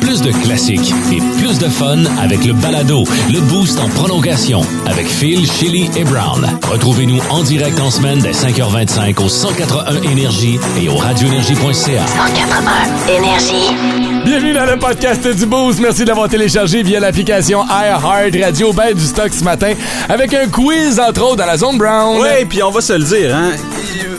Plus de classiques et plus de fun avec le balado, le boost en prolongation avec Phil, Chili et Brown. Retrouvez-nous en direct en semaine dès 5h25 au 181 Énergie et au radioénergie.ca. 181 Énergie. Bienvenue dans le podcast du Boost. Merci de l'avoir téléchargé via l'application iHeart Radio. Ben du stock ce matin avec un quiz entre autres dans la zone Brown. Oui, puis on va se le dire, hein.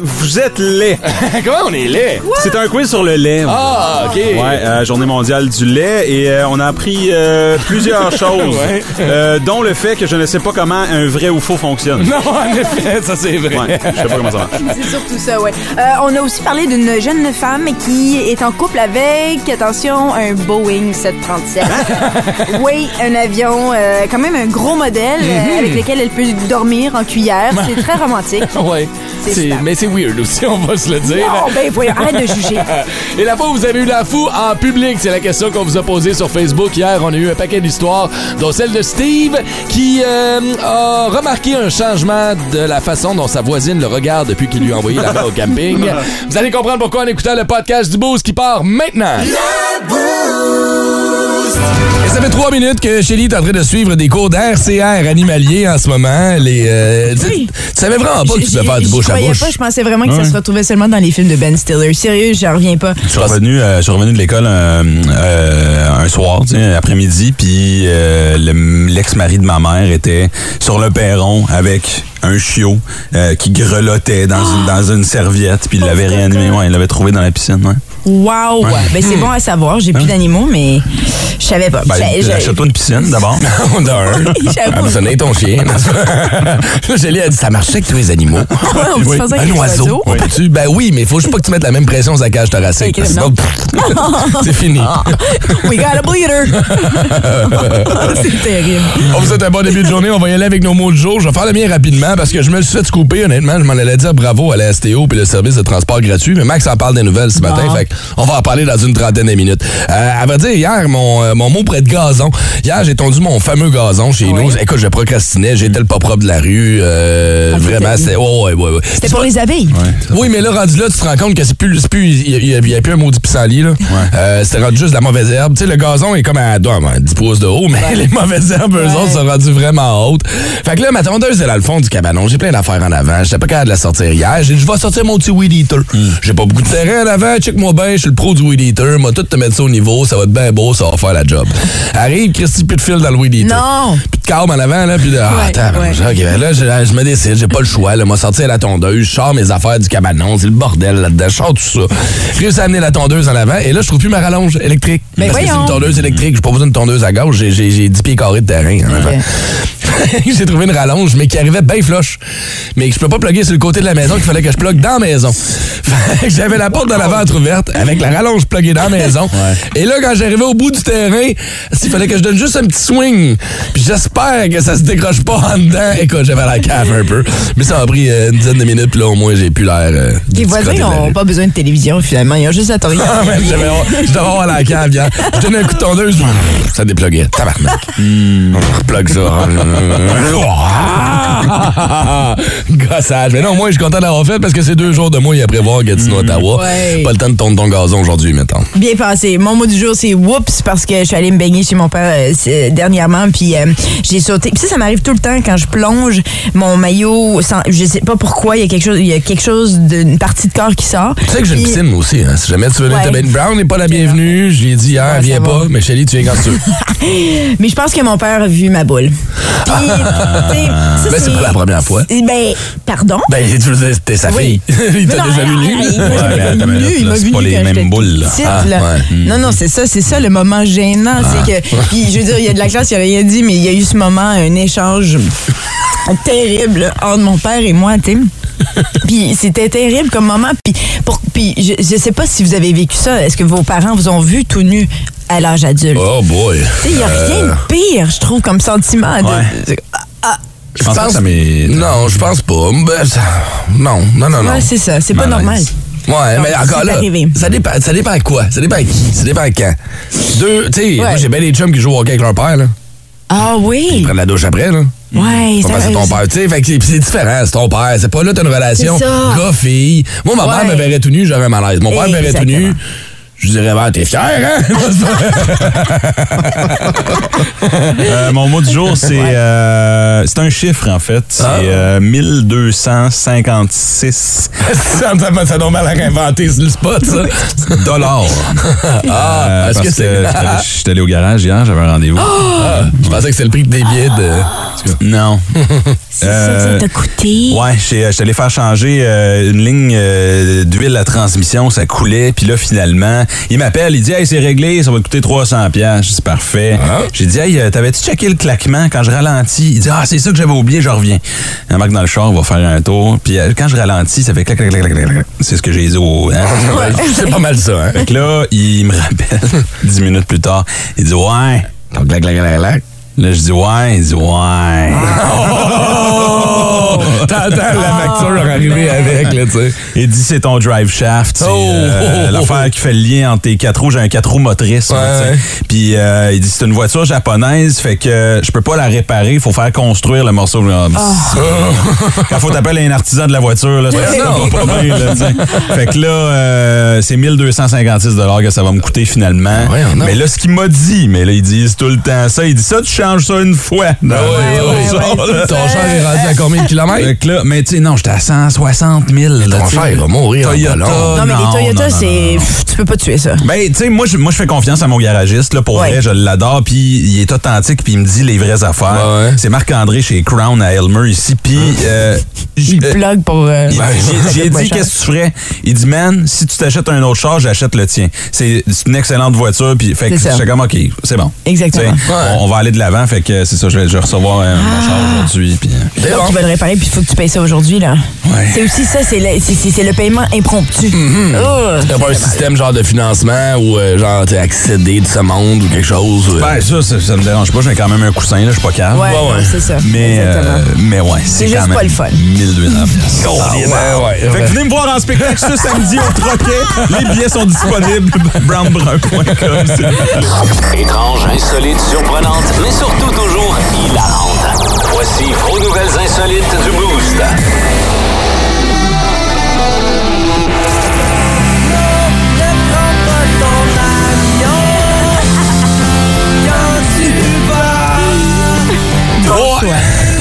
Vous êtes laid. Comment on est laid? C'est un quiz sur le lait. Ah, OK. Ouais, euh, journée mondiale du lait et euh, on a appris euh, plusieurs choses, Ouais. euh, dont le fait que je ne sais pas comment un vrai ou faux fonctionne. Non, en effet, ça c'est vrai. Ouais, je sais pas comment ça marche. C'est surtout ça, ouais. Euh, on a aussi parlé d'une jeune femme qui est en couple avec, attention, un Boeing 737. oui, un avion, euh, quand même un gros modèle euh, avec lequel elle peut dormir en cuillère. C'est très romantique. Ouais. C'est. Mais c'est weird aussi, on va se le dire. Non, ben voyons, arrête de juger. Et la fois où vous avez eu la fou en public, c'est la question qu'on vous a posée sur Facebook hier. On a eu un paquet d'histoires, dont celle de Steve, qui euh, a remarqué un changement de la façon dont sa voisine le regarde depuis qu'il lui a envoyé la main au camping. Vous allez comprendre pourquoi en écoutant le podcast du Boost qui part maintenant. Et ça fait trois minutes que Shelly est en train de suivre des cours d'RCR animalier en ce moment. Les, euh, tu- Oui. Tu savais vraiment pas que tu devais faire du Je bouche à bouche. pas, je pensais vraiment que ça se retrouvait seulement dans les films de Ben Stiller. Sérieux, j'en reviens pas. Je suis revenu, euh, je suis revenu de l'école euh, euh, un soir, tu sais, après-midi, puis euh, le- l'ex-mari de ma mère était sur le perron avec un chiot euh, qui grelottait dans, une, dans une serviette, puis il l'avait Pauvre réanimé. Ouais, il l'avait trouvé dans la piscine. Ouais. Wow! Ben, c'est bon à savoir. J'ai plus d'animaux, mais je savais pas. Ben, j'ai- achète-toi une piscine d'abord. On a un. J'avoue. Ça n'est ton chien. Shelly a dit, ça marchait avec tous les animaux. avec un oiseau. Ben oui, mais il faut juste pas que tu mettes la même pression sur la cage thoracique. Sinon, c'est fini. We got a bleeder! c'est terrible. On vous souhaite un bon début de journée. On va y aller avec nos mots du jour. Je vais faire le mien rapidement parce que je me suis fait couper, honnêtement. Je m'en allais dire bravo à la STO et le service de transport gratuit. Mais Max en parle des nouvelles ce matin. Fait on va en parler dans une trentaine de minutes. Euh, à vrai dire, hier, mon, euh, mon mot près de gazon. Hier, j'ai tondu mon fameux gazon chez nous. Écoute, je procrastinais. J'étais le pas propre de la rue. Euh, Ah, vraiment, c'était- c'était. Oh, ouais, ouais, ouais. C'était pour les abeilles. Oui, mais là, rendu là, tu te rends compte que c'est plus. c'est plus Il n'y a, a plus un maudit pissenlit, là. Euh, C'était rendu juste de la mauvaise herbe. Tu sais, le gazon est comme à ouais, ouais, 10 pouces de haut, mais les mauvaises herbes, eux autres, sont rendues vraiment hautes. Fait que là, ma tondeuse, elle est dans le fond du cabanon. J'ai plein d'affaires en avant. J'étais pas capable de la sortir hier. J'ai dit, je vais sortir mon petit weed eater. J'ai pas beaucoup de terrain en avant. Check-moi bien, je suis le pro du weed eater. Moi, tout te mettre ça au niveau. Ça va être bien beau, ça va faire la job. Arrive, Christy, plus de fil dans le weed eater. Non! Puis de câble en avant, là, puis de. Ah, Ouais, attends, ouais. OK, ben là, je, je me décide, j'ai pas le choix. Là, moi, sortir la tondeuse, je sors mes affaires du cabanon, c'est le bordel là-dedans, je sors tout ça. Réussis à amener la tondeuse en avant, et là, je trouve plus ma rallonge électrique. Ben Parce que c'est voyons. une tondeuse électrique, j'ai pas besoin d'une tondeuse à gauche, j'ai, j'ai, j'ai 10 pieds carrés de terrain en avant. j'ai trouvé une rallonge, mais qui arrivait bien flush. Mais que je peux pas plugger sur le côté de la maison, qu'il fallait que je plug dans la maison. J'avais la porte de l'avant ouverte, avec la rallonge pluguée dans la maison. Et là, quand j'arrivais au bout du terrain, il fallait que je donne juste un petit swing. Puis j'espère que ça se décroche pas en dedans. Écoute, j'avais la cave un peu. Mais ça m'a pris euh, une dizaine de minutes, puis là, au moins, j'ai plus l'air. euh, Les voisins n'ont pas besoin de télévision, finalement. Ils ont juste à te Ah, je devais avoir la cave, hier. Je donnais un coup de tondeuse, ça dépluguait. Tabarnak. On replugue ça. Gossage. Mais non, moi, je suis content d'avoir fait parce que c'est deux jours de moi à prévoir Gatineau, Ottawa. Ouais. Pas le temps de tondre ton gazon aujourd'hui, mettons. Bien passé. Mon mot du jour, c'est whoops parce que je suis allée me baigner chez mon père euh, c'est- dernièrement, puis euh, j'ai sauté. Puis ça, ça m'arrive tout le temps quand je plonge mon maillot. Sans, je sais pas pourquoi, il y a quelque chose, il y a quelque chose d'une partie de corps qui sort. Tu sais que j'ai une piscine, moi aussi. Hein. Si jamais tu veux venir Ouais. te Brown n'est pas la bienvenue. Je lui ai dit hier, Ouais, viens pas. Mais Shelly, tu viens quand tu veux. Mais je pense que mon père a vu ma boule. Puis, ça, Ben, c'est pas la première fois. Ben, pardon? Ben, t'es sa fille. Il t'a déjà vu nu. il m'a vu nu mêmes boules, petite, Ah, ouais. Non, non, c'est ça, c'est ça le moment gênant. C'est que, puis je veux dire, il y a de la classe, il a rien dit, mais il y a eu ce moment, un échange terrible entre mon père et moi, sais. Puis c'était terrible comme moment. Puis, pour, puis je, je sais pas si vous avez vécu ça. Est-ce que vos parents vous ont vu tout nu à l'âge adulte? Oh boy. Il n'y a rien de pire, je trouve, comme sentiment. de- Ouais. de- ah, Je pense pas que ça m'est. Non, je pense pas. Ben, ça- Non, non, non, non. ouais, c'est ça. C'est pas normal. Ouais, mais encore là, arrivé. ça dépend, ça dépend à quoi, ça dépend à qui, ça dépend à quand? Deux, tu sais, moi j'ai bien des chums qui jouent au hockey avec leur père, là. Ah Ils oui. prennent la douche après, là. Ouais, c'est ton père, tu sais, fait c'est- différent, c'est ton père, c'est pas là t'as une relation gars-fille. Moi, ma mère Ouais. me verrait tout nu, j'aurais un malaise. Mon père me verrait tout nu. Je dirais, ben, t'es fier, hein? Euh, mon mot du jour, c'est euh, c'est un chiffre, en fait. C'est Ah. euh, 1256 ça, ça, ça doit mal à réinventer sur le spot, ça. dollars. Ah, Euh, est-ce parce que c'est. j'étais allé- j'étais allé au garage hier, j'avais un rendez-vous. Ah, je pensais que c'est le prix des billets de. Non. C'est ça que Euh, ça t'a coûté? Ouais, j'étais j'étais allé faire changer euh, une ligne euh, d'huile à transmission, ça coulait, puis là finalement, il m'appelle, il dit "Hey, c'est réglé, ça va te coûter 300 pièces." C'est parfait. J'ai dit "Hey, euh, t'avais-tu checké le claquement quand je ralentis? Il dit "Ah, c'est ça que j'avais oublié, je reviens." Un mec dans le char va faire un tour, puis euh, quand je ralentis, ça fait clac clac clac clac clac. C'est ce que j'ai dit au hein? C'est pas mal ça, hein? Fait que là, il me rappelle dix minutes plus tard, il dit "Ouais." Donc, clac, clac, clac, clac. Là, je dis "Ouais", il dit "Ouais." Oh! T'entends la facture arriver avec, là, tu sais. Il dit c'est ton drive shaft, Oh! euh, l'affaire qui fait le lien entre tes quatre roues. J'ai un quatre roues motrice. Ouais. Puis euh, il dit c'est une voiture japonaise, fait que je peux pas la réparer, il faut faire construire le morceau. Ah. Quand faut t'appeler un artisan de la voiture, là, c'est non. pas bien. Là, fait que là, euh, c'est 1256 que ça va me coûter finalement. Ouais, non. mais là, ce qu'il m'a dit, mais là, ils disent tout le temps ça. Il dit ça, tu ça une fois. dans ouais, ton ouais, char, ouais, là. Ton char est rendu à combien de kilomètres? Là, mais tu sais, non, j'étais à 160 000. là, Ton il va mourir en Toyota. ballon. Non, mais les Toyota, c'est. Tu peux pas tuer ça. Ben, tu sais, moi, je, moi, je fais confiance à mon garagiste, là, pour Ouais. vrai, je l'adore, puis il est authentique, puis il me dit les vraies affaires. Ouais, ouais. C'est Marc-André chez Crown à Elmer, ici, puis euh, j- Il euh, plug pour. euh, il- j'ai- dit, cher. qu'est-ce que tu ferais? Il dit, man, si tu t'achètes un autre char, j'achète le tien. C'est une excellente voiture, puis fait que j'étais comme, OK, c'est bon. Exactement. On va aller de l'avant, fait que c'est ça, je vais, je vais recevoir euh, mon char aujourd'hui, puis... Donc, vas le réparer, puis il faut que tu payes ça aujourd'hui, là. Ouais. C'est aussi ça, c'est le, c'est- c'est- c'est le paiement impromptu. Mm-hmm. Oh. T'as pas un système genre de financement ou euh, genre t'es accédé de ce monde ou quelque chose? euh? Ben, ça, ça, ça me dérange pas, j'ai quand même un coussin, là, je suis pas calme. Ouais, ouais. c'est ça. Mais, Exactement. euh, mais ouais, C'est c'est juste quand même pas le fun. 1200 pièces. Oh, Ah, ouais, Fait que ouais. venez me voir en spectacle ce samedi au Troquet. Les billets sont disponibles. brownbrun.com. c'est- Étrange, insolite, surprenante, mais surtout toujours hilarante. Voici vos nouvelles insolites du Boost.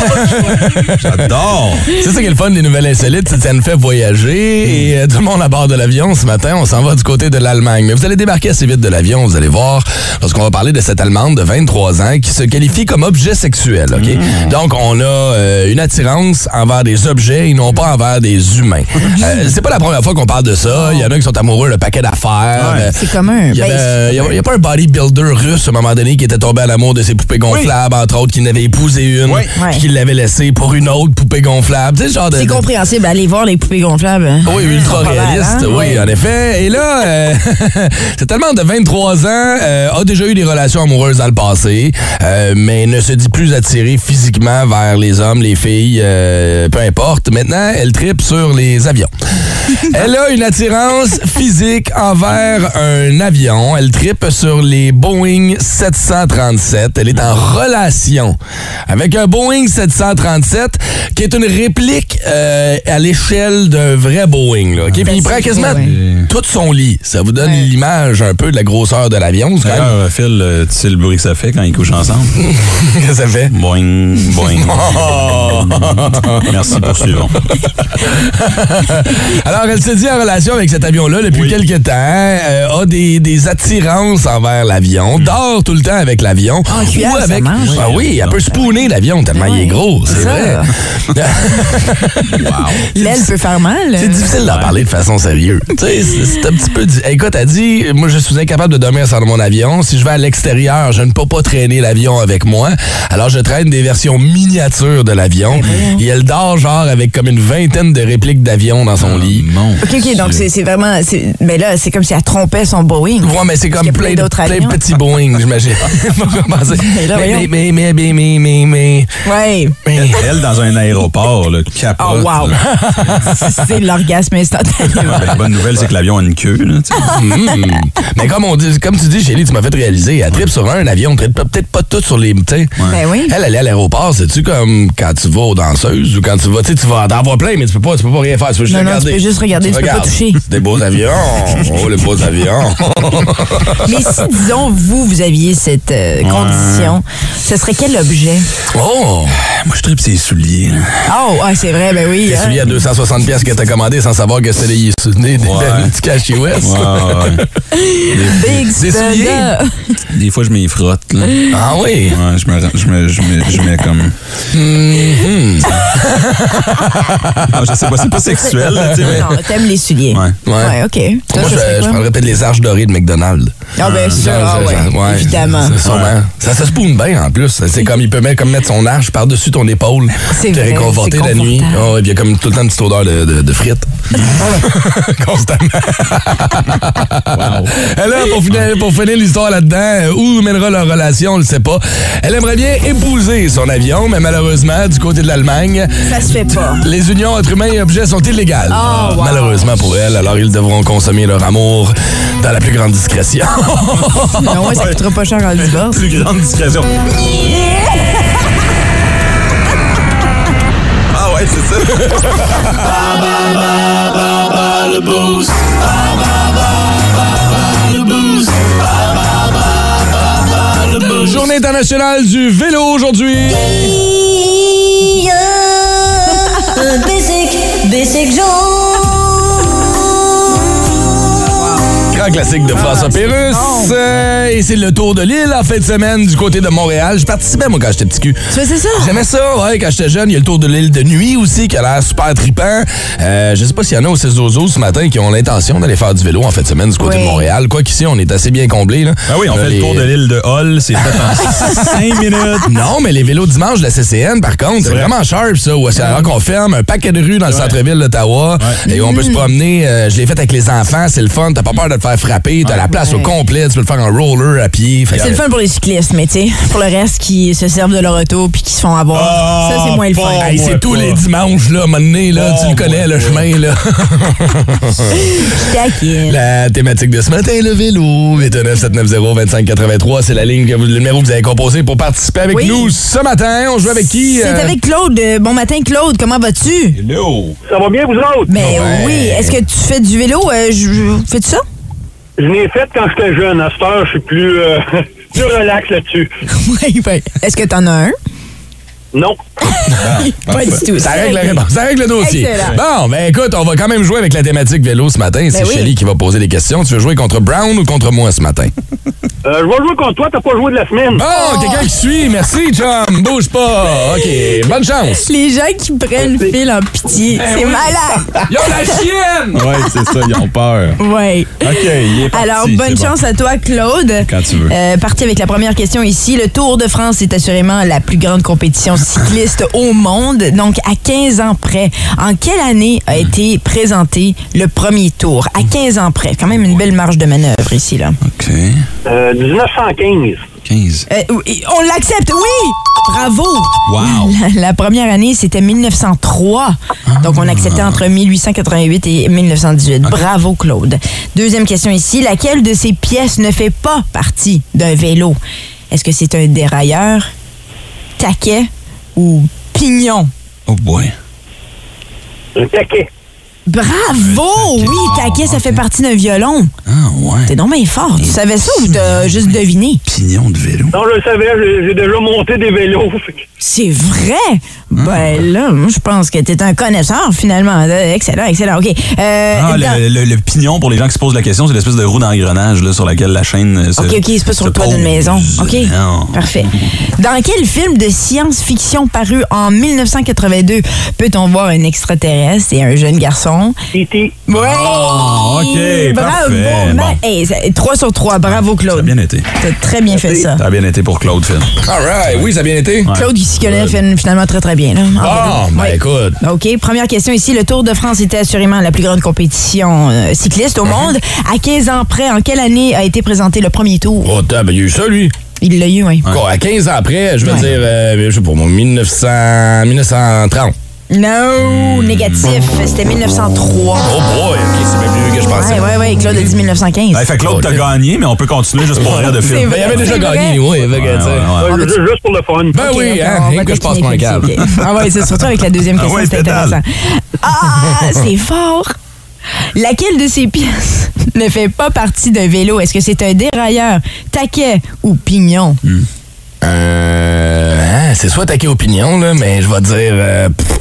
J'adore. C'est ça qui est le fun des nouvelles insolites, c'est que ça nous fait voyager et euh, tout le monde à bord de l'avion ce matin, on s'en va du côté de l'Allemagne. Mais vous allez débarquer assez vite de l'avion, vous allez voir, lorsqu'on va parler de cette Allemande de 23 ans qui se qualifie comme objet sexuel. OK? Donc, on a euh, une attirance envers des objets et non pas envers des humains. Euh, c'est pas la première fois qu'on parle de ça. Il y en a qui sont amoureux de paquet d'affaires. Ouais. C'est commun. il y, Ben, avait, il y a- pas un bodybuilder russe à un moment donné qui était tombé à l'amour de ses poupées gonflables, entre autres, qui n'avait épousé une, Oui. puis Ouais. qui l'avait laissé pour une autre poupée gonflable. C'est de- compréhensible. Allez voir les poupées gonflables. hein. oui, ultra réaliste, hein? oui, Ouais. en effet. Et là, euh, cette Allemande de 23 ans euh, a déjà eu des relations amoureuses dans le passé, euh, mais ne se dit plus attirée physiquement vers les hommes, les filles, euh, peu importe. Maintenant, elle tripe sur les avions. Elle a une attirance physique envers un avion. Elle tripe sur les Boeing 737. Elle est en relation avec un Boeing 737 qui est une réplique euh, à l'échelle d'un vrai Boeing. Là, OK? Puis il prend quasiment ouais. tout son lit. Ça vous donne Ouais. l'image un peu de la grosseur de l'avion. D'ailleurs, Phil, euh, tu sais le bruit que ça fait quand ils couchent ensemble? Qu'est-ce que ça fait? Boing, boing. Merci, poursuivons. Alors, elle se dit en relation avec cet avion-là depuis Oui. quelques temps, euh, a des, des attirances envers l'avion, dort tout le temps avec l'avion. Cuillère, ou ça avec. mange. Ah oui, elle peut spooner l'avion tellement il est Ouais, gros, c'est vrai. L'aile peut faire mal. C'est difficile d'en parler de façon sérieuse. Tu sais, c'est un petit peu. Écoute, elle dit Moi, je suis incapable de dormir sans mon avion. Si je vais à l'extérieur, je ne peux pas traîner l'avion avec moi. Alors, je traîne des versions miniatures de l'avion. Et elle dort, genre, avec comme une vingtaine de répliques d'avion dans son lit. Mon OK, OK, donc c'est vraiment. Mais là, c'est comme si elle trompait son Boeing. Ouais, mais c'est comme plein, de- d'autres plein de petits Boeing, j'imagine. Mais, mais, mais, mais, mais, mais, Ouais. Elle, elle, dans un aéroport, là, capote. Oh, wow. C'est l'orgasme instantané. Ben, la bonne nouvelle, c'est que l'avion a une queue. Là, tu sais. Hmm. Mais comme on dit, comme tu dis, Chélie, tu m'as fait réaliser, elle tripe sur un avion, on tripe peut-être pas tout sur les. tu sais. Ben oui. Elle, aller à l'aéroport, c'est-tu comme quand tu vas aux danseuses ou quand tu vas, tu sais, tu vas en avoir plein, mais tu peux pas, tu peux pas rien faire. Tu peux juste Non, non, regarder. tu peux juste regarder, tu peux pas toucher. C'est des beaux avions. Oh, les beaux avions. Mais si, disons, vous, vous aviez cette euh, condition, ce serait quel objet? Oh! Moi, je tripe ses souliers. Oh, ah, c'est vrai, ben oui. T'es hein. celui à 260 pièces que t'as commandé sans savoir que c'était des, des, des, Ouais. des petits cachets West. Ouais, ouais, ouais. Big Des souliers? Des fois, je m'y frotte. Là. Ah oui? Ouais, je me, je me, je me, je mets comme. Mhm. Ah, je sais pas, c'est pas sexuel, là, mais. Non, t'aimes les souliers. Ouais. Ouais. Ouais, OK. Toi, Moi, je, je prendrais peut-être les arches dorées de McDonald's. Ah, ben, ça, Genre, ah, ouais, évidemment. sûrement. Ça se spoon bien en plus. C'est comme il peut mettre, comme mettre son arche par-dessus ton épaule. C'est te vrai, réconforter c'est la nuit. Oh, et puis il y a comme tout le temps une petite odeur de, de, de frites. Constamment. Et là, pour finir, pour finir l'histoire là-dedans, où mènera leur relation, on ne le sait pas. Elle aimerait bien épouser son avion, mais malheureusement, du côté de l'Allemagne, Ça se fait pas. les unions entre humains et objets sont illégales. Oh, wow. Malheureusement pour elle, alors ils devront consommer leur amour dans la plus grande discrétion. Non, ouais, ça coûtera pas cher en divorce. Plus grande discrétion. Ah ouais, c'est ça. Journée internationale du vélo aujourd'hui. Basic, basic Joe. Grand classique de François Pérusse. Euh, et c'est le tour de l'île en fin de semaine du côté de Montréal. Je participais, moi, quand j'étais petit cul. Tu faisais ça? J'aimais ça, ouais, quand j'étais jeune. Il y a le tour de l'île de nuit aussi qui a l'air super trippant. Euh, je sais pas s'il y en a au Zozo ce matin qui ont l'intention d'aller faire du vélo en fin de semaine du côté Oui. de Montréal. Quoi qu'ici, on est assez bien comblés. Là. Ah oui, on Là, fait les- le tour de l'île de Hall, c'est fait en 5 minutes. Non, mais les vélos dimanche de la CCN, par contre, c'est vrai. vraiment sharp, ça. Où c'est alors qu'on ferme un paquet de rues dans le centre-ville d'Ottawa et on peut se promener. euh, je l'ai fait avec les enfants, c'est le fun. T'as pas peur de te faire frapper. T'as la place au complet. Tu peux le faire en roller à pied. C'est le fun pour les cyclistes, mais tu sais, pour le reste qui se servent de leur auto puis qui se font avoir, Ah, ça c'est moins le fun. bon. Hey, moi c'est tous les dimanches, là, à un moment donné, là, Oh, tu le connais, le chemin, là. Je. La thématique de ce matin, le vélo. 819-790-2583, c'est la ligne, que vous- le numéro que vous avez composé pour participer avec Oui. nous ce matin. On joue avec qui? C'est euh? avec Claude. Euh, Bon matin, Claude. Comment vas-tu? Hello. Ça va bien, vous autres? Ben Ouais. oui. Est-ce que tu fais du vélo? Euh, Fais-tu ça? Je l'ai fait quand j'étais jeune. À cette heure, je suis plus, euh, plus relax là-dessus. Oui, ben. Est-ce que t'en as un? Non. Pas du tout. Ça règle la réponse, ça règle le dossier. Excellent. Bon, ben écoute, on va quand même jouer avec la thématique vélo ce matin. C'est Ben oui. Shelly qui va poser des questions. Tu veux jouer contre Brown ou contre moi ce matin? Euh, je vais jouer contre toi. T'as pas joué de la semaine. Bon, Oh. quelqu'un qui suit. Merci, chum. Bouge pas. OK, bonne chance. Les gens qui prennent le fil en pitié, c'est malade. Yo, la chienne! Ouais, c'est ça, ils ont peur. Ouais. OK, il est parti. Alors, bonne c'est bon. chance à toi, Claude. Quand tu veux. Euh, parti avec la première question ici. Le Tour de France est assurément la plus grande compétition cycliste au monde. Donc, à 15 ans près, en quelle année a été présenté le premier tour? À 15 ans près. Quand même une belle marge de manœuvre ici, là. OK. Euh, 1915. 15. Euh, oui, on l'accepte, oui! Bravo! Wow. La, la première année, c'était 1903. Donc, on acceptait entre 1888 et 1918. Bravo, Claude. Deuxième question ici. Laquelle de ces pièces ne fait pas partie d'un vélo? Est-ce que c'est un dérailleur, taquet ou pignon? Oh boy. Un taquet. Bravo! Oui, taquet, ça fait partie d'un violon. Ah ouais. T'es donc bien fort. Tu savais ça ou t'as juste deviné? Pignon de vélo. Non, je le savais. j'ai- déjà monté des vélos. C'est vrai? Ben là, moi, je pense que t'es un connaisseur, finalement. Euh, Excellent, excellent. OK. Euh, Ah, dans- le, le- le pignon, pour les gens qui se posent la question, c'est l'espèce de roue d'engrenage là, sur laquelle la chaîne euh, se OK, OK, c'est pas sur se le toit d'une pose. maison. OK. Non. Parfait. Dans quel film de science-fiction paru en 1982 peut-on voir un extraterrestre et un jeune garçon? E.T. Ouais! Ah, OK, Bravo! parfait. Bon. Hey, c'est 3 sur 3. Bravo, Ça a Claude. bien été. T'as très bien fait ça. Ça a bien été pour Claude Finn. All right. Oui, ça a bien été? Claude, il s'y connaît fin- finalement très, très bien. Là, Ah, ben Ouais. écoute. OK. Première question ici. Le Tour de France était assurément la plus grande compétition euh, cycliste au monde. À 15 ans près, en quelle année a été présenté le premier tour? Oh, t'as, ben, il y a eu ça, lui. Il l'a eu, oui. Quoi, à 15 ans après, je veux Ouais. dire, euh, je sais pas, moi, 1900, 1930. No, négatif. C'était 1903. Oh boy, ok, c'est même plus vieux que je pensais. Ouais, ouais, ouais. Claude a dit 1915. Ben, fait que l'autre, t'as gagné, mais on peut continuer juste pour rire de film. Ben, il avait déjà gagné, oui. Ouais, ouais, ouais. Ouais, ju- juste pour le fun. Ben Ok, oui, hein, rien que je passe mon câble. Ah ouais, c'est surtout avec la deuxième Ah question, ouais, c'est pétale. intéressant. Ah, c'est fort. Laquelle de ces pièces ne fait pas partie d'un vélo? Est-ce que c'est un dérailleur, taquet ou pignon? Euh, hein, c'est soit taquet opinion, là, mais je vais dire euh, pff,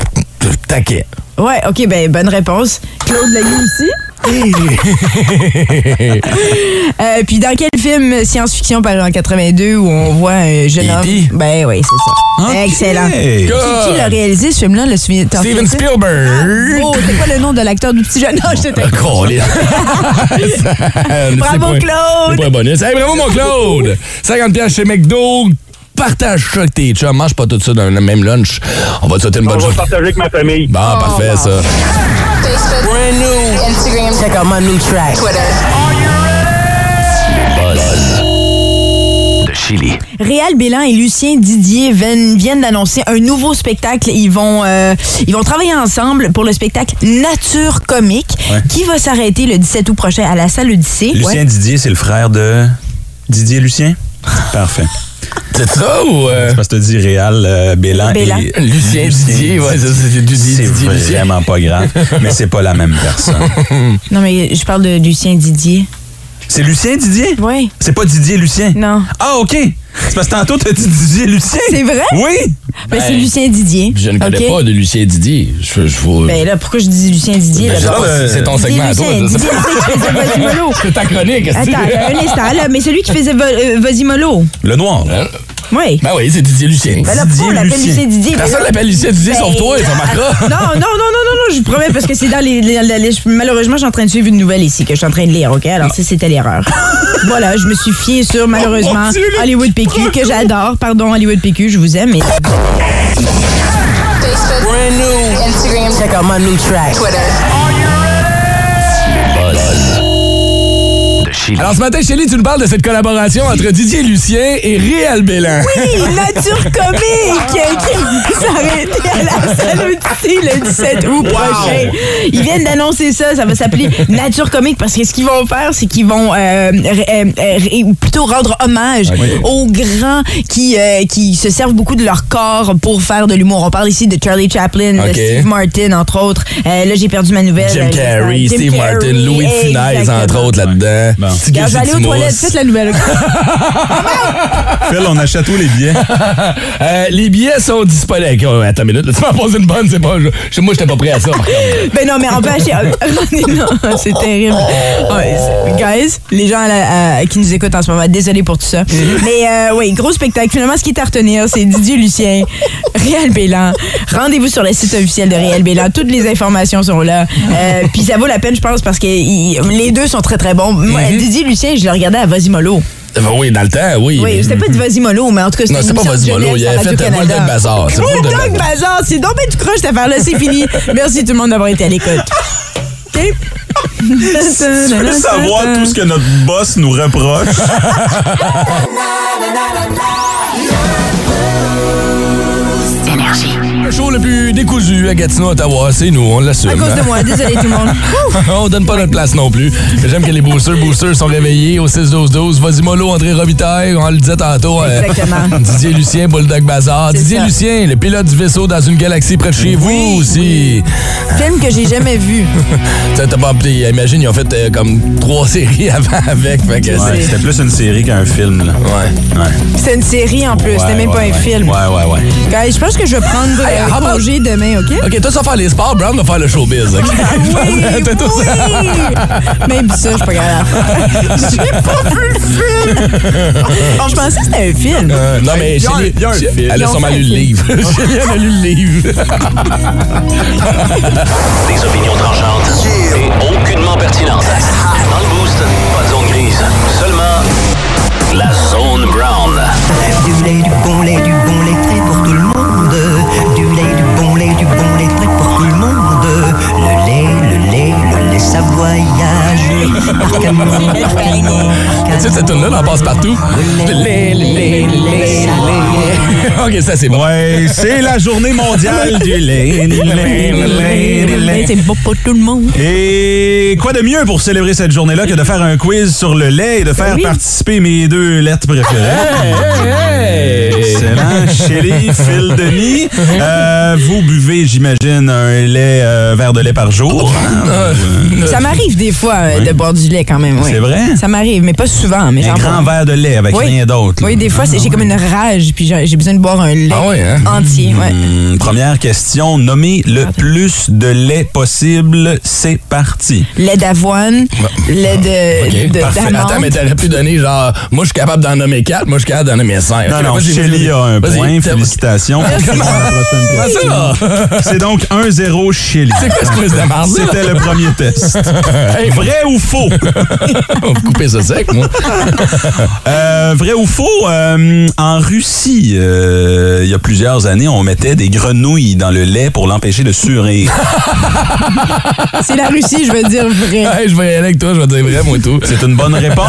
taquet. Ouais, ok, ben bonne réponse. Claude l'a eu aussi. Euh, puis dans quel film science-fiction paru en 82 où on voit un jeune homme... E.T.? Ben oui, c'est ça. Excellent. Qui, qui l'a réalisé ce film-là? Le t'en Steven? Spielberg. Oh, c'est quoi le nom de l'acteur du petit jeune âge? C'était Ah, colin. Bravo, C'est Claude! pas un bonus. Hey, bravo, mon Claude! 50 pièces chez McDo. Partage ça avec tes chums. Mange pas tout ça dans le même lunch. On va te souhaiter une On bonne va journée. partager avec ma famille. Bon, parfait, ça. Brand new. Instagram. Check out my new track. Twitter. De Chili. Réal Bélan et Lucien Didier viennent, viennent d'annoncer un nouveau spectacle. Ils vont, euh, ils vont travailler ensemble pour le spectacle Nature Comique Ouais. qui va s'arrêter le 17 août prochain à la salle Odyssée. Lucien Ouais. Didier, c'est le frère de Didier Lucien? Parfait. C'est ça ou. euh, C'est parce que tu dit Réal euh, Bélan, Bélan. et Lucien Didier, ouais, c'est c'est Didier, C'est Didier, Lucien. vraiment pas grave, mais c'est pas la même personne. Non, mais je parle de Lucien Didier. C'est Lucien Didier? Oui. C'est pas Didier Lucien? Non. Ah, OK. C'est parce que tantôt, t'as dit Didier Lucien. C'est vrai? Oui. Ben, c'est Lucien Didier. Je ne connais pas de Lucien Didier. Je, je, faut- Ben là, pourquoi je dis Lucien Didier? Ben, si c'est ton Didier segment à toi. Lucien, faisait Vasimolo. C'est ta chronique, Attends, un instant, là, mais celui qui faisait euh, Vasimolo. Le noir. là. Oui. Ben oui, c'est Didier Lucien. Ben là, pourquoi on Didier l'appelle Lucien. Lucien Didier? Personne l'appelle Lucien Didier sauf toi, ça marquera. Non, non, non, non, non, non, je vous promets, parce que c'est dans les, Malheureusement, je suis en train de suivre une nouvelle ici que je suis en train de lire, OK? Alors, ça, c'était l'erreur. voilà, je me suis fiée sur, malheureusement, Oh, Hollywood PQ, que j'adore. Pardon, Hollywood PQ, je vous aime, mais... Facebook. Brand new. Instagram. Check out my new track. Twitter. Chili. Alors ce matin, Chélie, tu nous parles de cette collaboration entre Didier Lucien et Réal Bélan. Oui, Nature Comique qui va s'arrêter à la salle le 17 août prochain. Ils viennent d'annoncer ça, ça va s'appeler Nature Comique parce que ce qu'ils vont faire, c'est qu'ils vont euh, euh, plutôt rendre hommage aux grands qui, euh, qui se servent beaucoup de leur corps pour faire de l'humour. On parle ici de Charlie Chaplin, de. Steve Martin, entre autres. Euh, là, j'ai perdu ma nouvelle. Jim Carrey, Jim Steve Carrey, Martin, Louis de Funès, entre autres, là-dedans. Bon. Petit aller aux toilettes, faites la nouvelle. Phil, on achète tous les billets? Euh, les billets sont disponibles. Oh, attends une minute, là, tu m'as posé une bonne, c'est pas. je- moi, j'étais pas prêt à ça. Ben non, mais on peut acheter. non, c'est terrible. Ouais, guys, les gens à la- à- qui nous écoutent en ce moment, désolé pour tout ça. Mais euh, oui, gros spectacle. Finalement, ce qui est à retenir, c'est Didier Lucien, Réal Bélan. Rendez-vous sur le site officiel de Réal Bélan. Toutes les informations sont là. Euh, Puis ça vaut la peine, je pense, parce que il- les deux sont très, très bons. Moi, Didier Lucien, je le regardais à Vasimolo. Euh, oui, dans le temps, oui. Oui, c'était pas du Vasimolo, mais en tout cas, c'était Non, c'est pas Vasimolo, il à avait fait Radio-Canada. Bulldog Bazar. C'est Bulldog Bazar, c'est donc ben du croche cette affaire-là, c'est fini. Merci tout le monde d'avoir été à l'écoute. OK? Tu veux savoir tout ce que notre boss nous reproche? Le show le plus décousu à Gatineau, Ottawa, c'est nous, on l'assume. À cause de hein. moi, désolé tout le monde. on donne pas notre place non plus. J'aime que les boosters, boosters sont réveillés au 6-12-12. Vas-y, Mollo, André Robitaille, on le disait tantôt. euh, Exactement. Didier Lucien, Bulldog Bazar. Didier ça. Lucien, le pilote du vaisseau dans une galaxie près de chez vous aussi. Film que j'ai jamais vu. Ça, t'as pas appelé. Imagine, ils ont fait euh, comme trois séries avant avec. Ouais, c'est- c'était plus une série qu'un film. Là. Ouais. Ouais. C'était une série en plus, c'était Ouais, même pas ouais, un film. Ouais, ouais, ouais. Je pense que je vais prendre Hey, euh, congé demain, OK? OK, toi, ça va faire les sports, Brown va faire le showbiz. OK? Oui, T'as tout ça. oui! Même ça, je suis pas capable. J'ai pas vu le film! je pensais que c'était un film. Euh, non, mais Chélie- il y a un film. elle a sûrement lu le livre. Elle a lu le livre. Des opinions tranchantes et aucunement pertinentes. Dans le voyage. Tu sais, cette tune-là, on passe partout. Le lait, le lait, le lait, le lait. OK, ça, c'est bon. Ouais, c'est la journée mondiale du lait. Le lait, le lait, le lait. C'est bon pour tout le monde. Et quoi de mieux pour célébrer cette journée-là que de faire un quiz sur le lait et de faire oui. participer mes deux lettres préférées? Excellent. Chélie, Phil Denis, euh, vous buvez, j'imagine, un lait, euh, verre de lait par jour. Euh, Ça m'arrive des fois euh, de boire du lait quand même. oui. C'est vrai? Ça m'arrive, mais pas souvent. Mais Un j'en grand bois. verre de lait avec Oui. rien d'autre. Oui, des fois, c'est- j'ai comme une rage, puis j'ai j'ai besoin de boire un lait Ah ouais, hein? entier. Ouais. Hmm, première question, nommez le plus de lait possible. C'est parti. Lait d'avoine, lait de, OK, de- parfait. d'amande. Attends, mais t'aurais pu donner genre, moi, je suis capable d'en nommer quatre, moi, je suis capable d'en nommer cinq. Non, OK, non, vas-y, a un Vas-y. Félicitations. C'est donc 1-0 Chélie. C'est quoi ce quiz de marde? C'était le premier test. Hey, Vrai ou faux? On va couper ça sec, moi. Euh, vrai ou faux? euh, en Russie, euh, il y a plusieurs années, on mettait des grenouilles dans le lait pour l'empêcher de surir. C'est la Russie, je veux dire vrai. Hey, je vais y aller avec toi, je vais dire vrai, moi, tout. C'est une bonne réponse.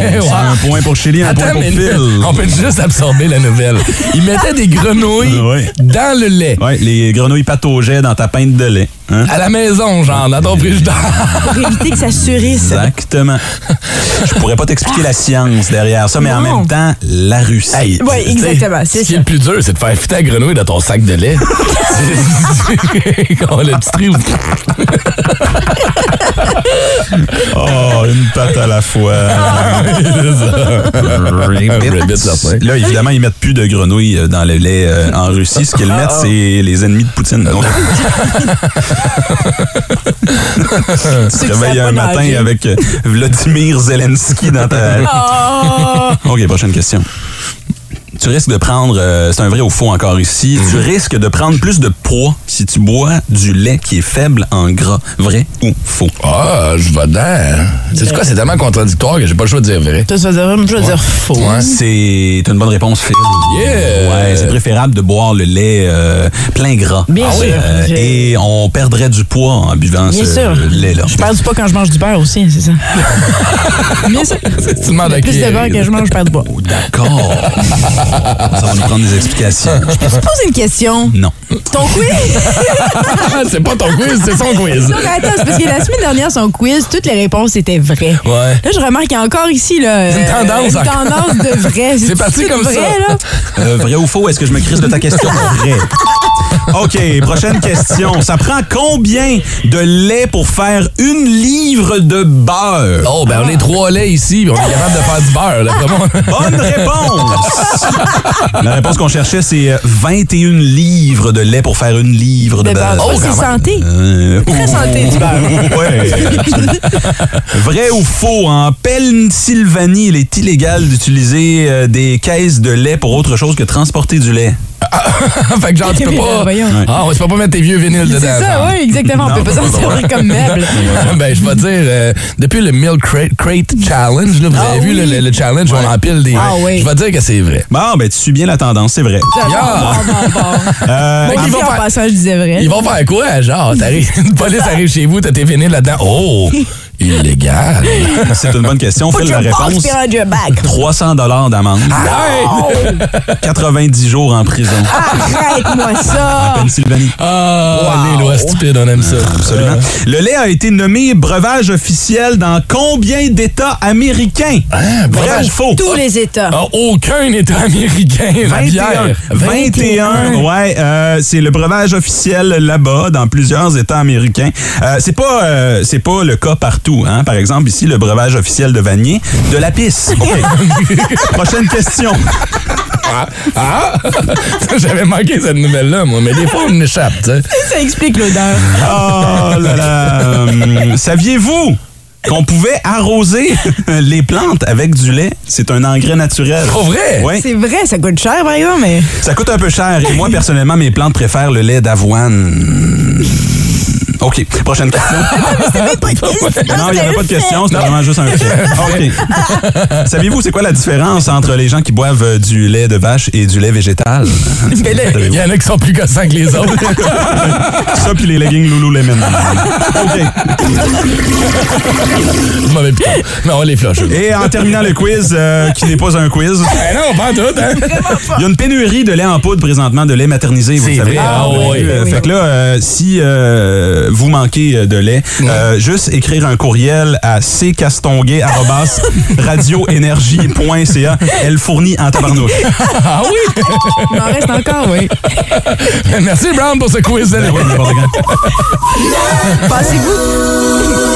Yeah, wow. un point pour Chélie, un point pour Phil. on peut juste absorber la nouvelle. Ils mettaient des grenouilles Ouais. dans le lait. Ouais, les grenouilles pataugeaient dans ta pinte de lait. Hein? À la maison, genre, dans ton frigidaire. Pour éviter que ça surisse. Exactement. Je pourrais pas t'expliquer la science derrière ça, mais en même temps, la Russie. Hey, sais, exactement, c'est Ce qui est le plus dur, c'est de faire fitter la grenouille dans ton sac de lait. Quand le petit. Oh, une patte à la fois. Là, évidemment, ils mettent plus de grenouilles euh, dans le lait euh, en Russie. Ce qu'ils mettent, c'est les ennemis de Poutine. Tu te réveilles un matin avec euh, Vladimir Zelensky dans ta... Oh! OK, prochaine question. Tu risques de prendre, euh, c'est un vrai ou faux encore ici, tu risques de prendre plus de poids si tu bois du lait qui est faible en gras. Vrai ou faux? Ah, je vais dedans. C'est quoi, c'est tellement contradictoire que j'ai pas le choix de dire vrai. Tu vas dire, je vais dire faux. Ouais. C'est une bonne réponse, Phil. Yeah! Ouais, c'est préférable de boire le lait euh, plein gras. Bien Ah sûr. Euh, et on perdrait du poids en buvant Bien ce sûr. lait-là. Je perds du poids quand je mange du beurre aussi, c'est ça. Bien sûr. Tu demandes à Plus de beurre que je mange, je perds du poids. Oh, D'accord. Ça va nous prendre des explications. Je peux te poser une question? Non. Ton quiz? c'est pas ton quiz, c'est son quiz. Non, mais attends, c'est parce que la semaine dernière, son quiz, toutes les réponses étaient vraies. Ouais. Là, je remarque qu'il y a encore ici là, Une euh, tendance une encore. tendance de vrai. C'est parti comme vrai, ça. Là? Euh, vrai ou faux? Est-ce que je me crisse de ta question? Vrai. OK, prochaine question. Ça prend combien de lait pour faire une livre de beurre? Oh, ben on est trois laits ici, puis on est capable de faire du beurre. Là, comment? Bonne réponse! La réponse qu'on cherchait, c'est euh, 21 livres de lait pour faire une livre de, De beurre. beurre. Oh, c'est santé. Euh, Très santé du beurre. Ouais. Vrai ou faux, en Pennsylvanie, il est illégal d'utiliser euh, des caisses de lait pour autre chose que transporter du lait? fait que genre, tu peux pas. Ah, ouais, tu peux pas mettre tes vieux vinyles dedans. C'est ça, oui, exactement. On peut pas s'en servir comme meuble. ben, je vais dire, euh, depuis le Milk Crate, Crate Challenge, là, vous Ah avez vu le, le challenge où on empile des. Ah oui. Je vais dire que c'est vrai. Bon, ben tu suis bien la tendance, c'est vrai. Yeah. Bon, bon, bon. Euh, Moi ils vont faire- passant, je disais vrai. Ils vont faire quoi? Genre, t'arrives, une police arrive chez vous, t'as tes vinyles là-dedans. Oh! Illégal. c'est une bonne question. Put Phil, la réponse. behind your back. 300 dollars d'amende. Oh, 90 jours en prison. Arrête-moi ça. Pennsylvanie. Ah, Wow. les lois stupides, on aime ça. Absolument. Le lait a été nommé breuvage officiel dans combien d'États américains? Vrai breuvage. ou faux? Tous les États. Ah, aucun État américain, la 21. bière. 21. Ouais, euh, c'est le breuvage officiel là-bas dans plusieurs États américains. Euh, c'est pas euh, c'est pas le cas partout. Hein? Par exemple, ici, le breuvage officiel de Vanier, de la pisse. OK. Prochaine question. Ah! J'avais manqué cette nouvelle-là, moi, mais des fois, on échappe, tu sais. Ça explique l'odeur. Oh là là. Hum, Saviez-vous qu'on pouvait arroser les plantes avec du lait? C'est un engrais naturel. Pour vrai? Oui. C'est vrai, ça coûte cher, par exemple, mais. Ça coûte un peu cher. Et moi, personnellement, mes plantes préfèrent le lait d'avoine. OK. Prochaine question. non, il n'y avait pas de question, c'était vraiment juste un fait. OK. Savez-vous, c'est quoi la différence entre les gens qui boivent euh, du lait de vache et du lait végétal? Il y en a qui sont plus gossants que les autres. Ça, puis les leggings Lululemon. OK. Mauvais piton. Mais on les flush. Et en terminant le quiz, euh, qui n'est pas un quiz, Ben non, pas tout, hein? il y a une pénurie de lait en poudre présentement, de lait maternisé, vous savez. vrai. Ah oui, Fait que là, euh, si euh, vous manquez euh, de lait, euh, juste écrire un courriel à ccastonguay.radioénergie.ca. Elle fournit en tabarnouche. Ah oui? il en reste encore, oui. Merci, Brown, pour ce quiz. Ben oui.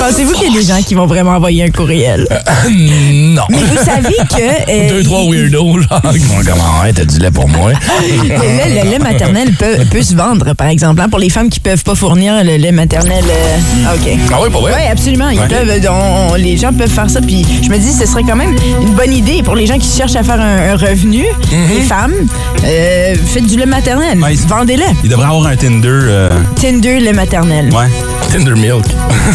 Pensez-vous qu'il y a des gens qui vont vraiment envoyer un courriel? non. Mais vous savez que... euh, Deux, trois weirdos, genre, qui vont comme, ouais, t'as du lait pour moi. Le lait, le lait maternel peut, peut se vendre, par exemple, hein, pour les femmes qui peuvent pas fournir le lait maternel. Euh, ah, OK. Ah oui, pas vrai? Oui, absolument. Ils Ouais. peuvent, on- on- les gens peuvent faire ça. Puis je me dis, ce serait quand même une bonne idée pour les gens qui cherchent à faire un, un revenu, les femmes. euh, faites du lait maternel. Ouais. Vendez-le. Il devrait avoir un Tinder. euh, Tinder lait maternel. ouais. Tinder Milk.